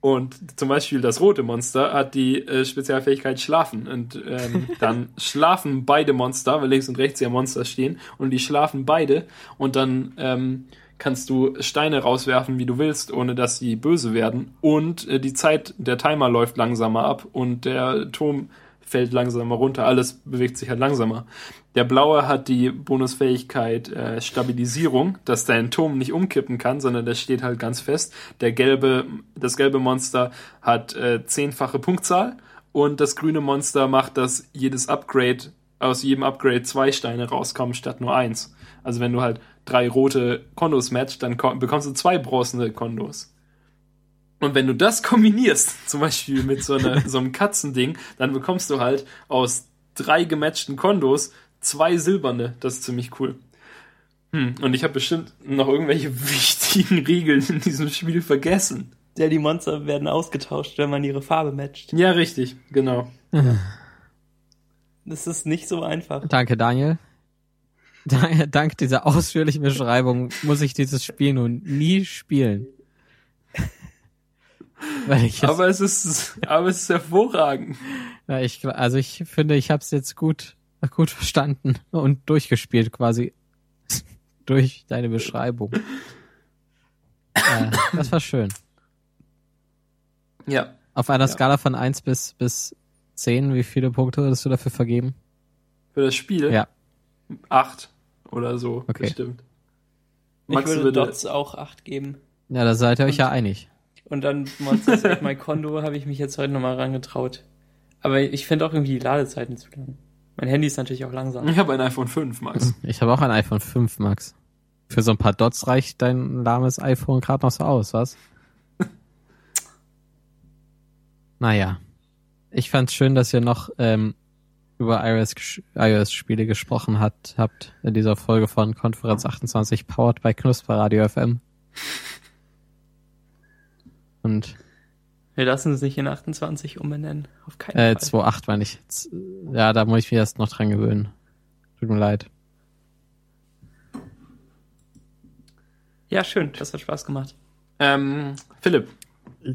Und zum Beispiel das rote Monster hat die äh, Spezialfähigkeit Schlafen. Und ähm, dann schlafen beide Monster, weil links und rechts ja Monster stehen, und die schlafen beide. Und dann ähm, kannst du Steine rauswerfen, wie du willst, ohne dass sie böse werden. Und äh, die Zeit, der Timer läuft langsamer ab und der Turm fällt langsamer runter. Alles bewegt sich halt langsamer. Der blaue hat die Bonusfähigkeit äh, Stabilisierung, dass dein Turm nicht umkippen kann, sondern der steht halt ganz fest. Der gelbe, das gelbe Monster hat äh, zehnfache Punktzahl und das grüne Monster macht, dass jedes Upgrade aus jedem Upgrade zwei Steine rauskommen statt nur eins. Also wenn du halt drei rote Kondos matcht, dann bekommst du zwei bronzene Kondos. Und wenn du das kombinierst, zum Beispiel mit so, einer, so einem Katzending, dann bekommst du halt aus drei gematchten Kondos zwei silberne. Das ist ziemlich cool. Hm, und ich habe bestimmt noch irgendwelche wichtigen Regeln in diesem Spiel vergessen. Ja, die Monster werden ausgetauscht, wenn man ihre Farbe matcht. Ja, richtig, genau. Das ist nicht so einfach. Danke, Daniel. Dank dieser ausführlichen Beschreibung muss ich dieses Spiel nun nie spielen. aber es ist, aber es ist hervorragend. Ja, ich, also ich finde, ich habe es jetzt gut, gut verstanden und durchgespielt quasi durch deine Beschreibung. äh, das war schön. Ja. Auf einer ja. Skala von 1 bis, bis 10, wie viele Punkte würdest du dafür vergeben? Für das Spiel? Ja. 8 oder so, okay. bestimmt. Max ich würde Dots auch 8 geben. Ja, da seid ihr euch ja einig. Und dann Monsters Save My Kondo habe ich mich jetzt heute nochmal rangetraut. Aber ich finde auch irgendwie die Ladezeiten zu lang. Mein Handy ist natürlich auch langsam. Ich habe ein iPhone 5, Max. Ich habe auch ein iPhone 5, Max. Für so ein paar Dots reicht dein lahmes iPhone gerade noch so aus, was? naja. Ich fand's schön, dass ihr noch ähm, über iOS-Spiele gesprochen hat, habt in dieser Folge von Konferenz 28 powered by Knusper Radio FM. Und wir lassen es nicht in 28 umbenennen. Auf keinen äh, Fall. 2.8 meine ich. Ja, da muss ich mich erst noch dran gewöhnen. Tut mir leid. Ja, schön. Das hat Spaß gemacht. Ähm, Philipp.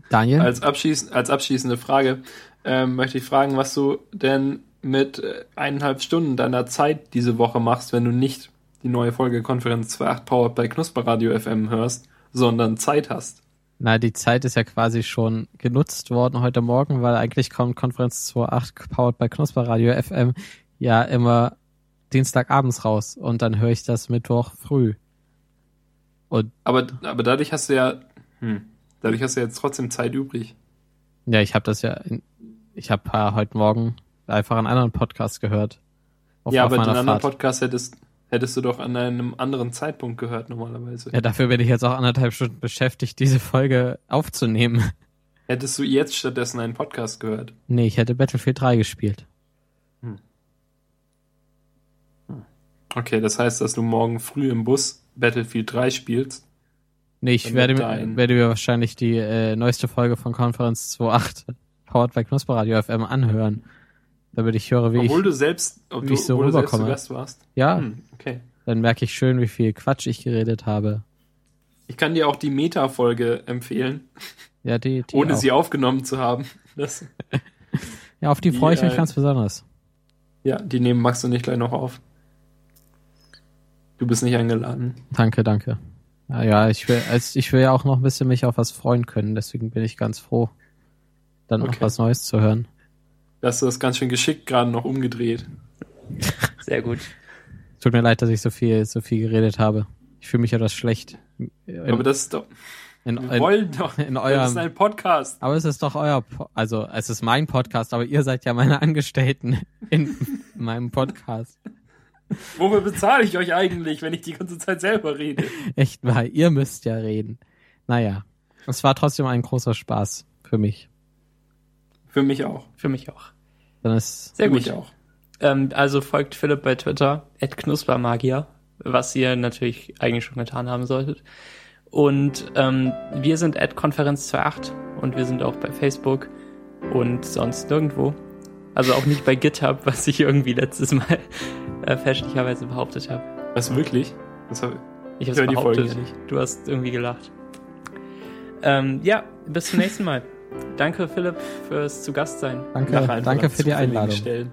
Daniel? Als, abschließ als abschließende Frage ähm, möchte ich fragen, was du denn mit äh, eineinhalb Stunden deiner Zeit diese Woche machst, wenn du nicht die neue Folge Konferenz 2.8 Powered bei Knusper Radio FM hörst, sondern Zeit hast. Na, die Zeit ist ja quasi schon genutzt worden heute Morgen, weil eigentlich kommt Konferenz 2.8 powered bei Knusper Radio FM ja immer Dienstagabends raus und dann höre ich das Mittwoch früh. Und Aber, aber dadurch hast du ja, hm, dadurch hast du jetzt trotzdem Zeit übrig. ja, ich habe das ja, ich habe äh, heute Morgen einfach einen anderen Podcast gehört. Auf, ja, auf aber den meiner anderen Fahrt. Podcast hättest, hättest du doch an einem anderen Zeitpunkt gehört normalerweise. Ja, dafür bin ich jetzt auch anderthalb Stunden beschäftigt, diese Folge aufzunehmen. Hättest du jetzt stattdessen einen Podcast gehört. Nee, ich hätte Battlefield 3 gespielt. Okay, das heißt, dass du morgen früh im Bus Battlefield 3 spielst. Nee, ich werde, dein- werde mir wahrscheinlich die äh, neueste Folge von Konferenz 2.8 Powered by Knusper Radio FM anhören. Damit ich höre, wie Obwohl ich, du selbst, ob wie du, ich so du rüberkomme. Gast warst. ja, Hm, okay. dann merke ich schön, wie viel Quatsch ich geredet habe. Ich kann dir auch die Meta-Folge empfehlen, Ja, die, die ohne auch. sie aufgenommen zu haben. Das, Ja, auf die die, freue ich mich äh, ganz besonders. ja, die nehmen Max und ich gleich noch auf. Du bist nicht eingeladen. Danke, danke. Ja, ja, ich will, als, ich will ja auch noch ein bisschen mich auf was freuen können, deswegen bin ich ganz froh, dann noch Okay. was Neues zu hören. Da hast du das ganz schön geschickt gerade noch umgedreht. Sehr gut. Tut mir leid, dass ich so viel, so viel geredet habe. Ich fühle mich etwas schlecht. In, Aber das ist doch, in, wir in, wollen doch. in Das eurem, ist ein Podcast. Aber es ist doch euer, po also es ist mein Podcast, aber ihr seid ja meine Angestellten in meinem Podcast. Wofür bezahle ich euch eigentlich, wenn ich die ganze Zeit selber rede? Echt mal, ihr müsst ja reden. Naja, es war trotzdem ein großer Spaß für mich. Für mich auch. Für mich auch. Dann ist, Sehr Für gut. mich auch. Ähm, also folgt Philipp bei Twitter, knuspermagier, was ihr natürlich eigentlich schon getan haben solltet. Und ähm, wir sind Konferenz 28 und wir sind auch bei Facebook und sonst nirgendwo. Also auch nicht bei GitHub, was ich irgendwie letztes Mal äh, fälschlicherweise behauptet habe. Was wirklich? Das hab, Ich Ich habe Folge behauptet. Du hast irgendwie gelacht. Ähm, ja, bis zum nächsten Mal. Danke Philipp fürs zu Gast sein danke, danke für die Einladung. Stellen.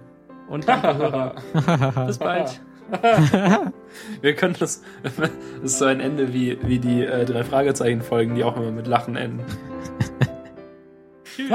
und danke Hörer. Bis bald. Wir können das. Das ist so ein Ende wie, wie die äh, drei Fragezeichen-Folgen, die auch immer mit Lachen enden. Tschüss.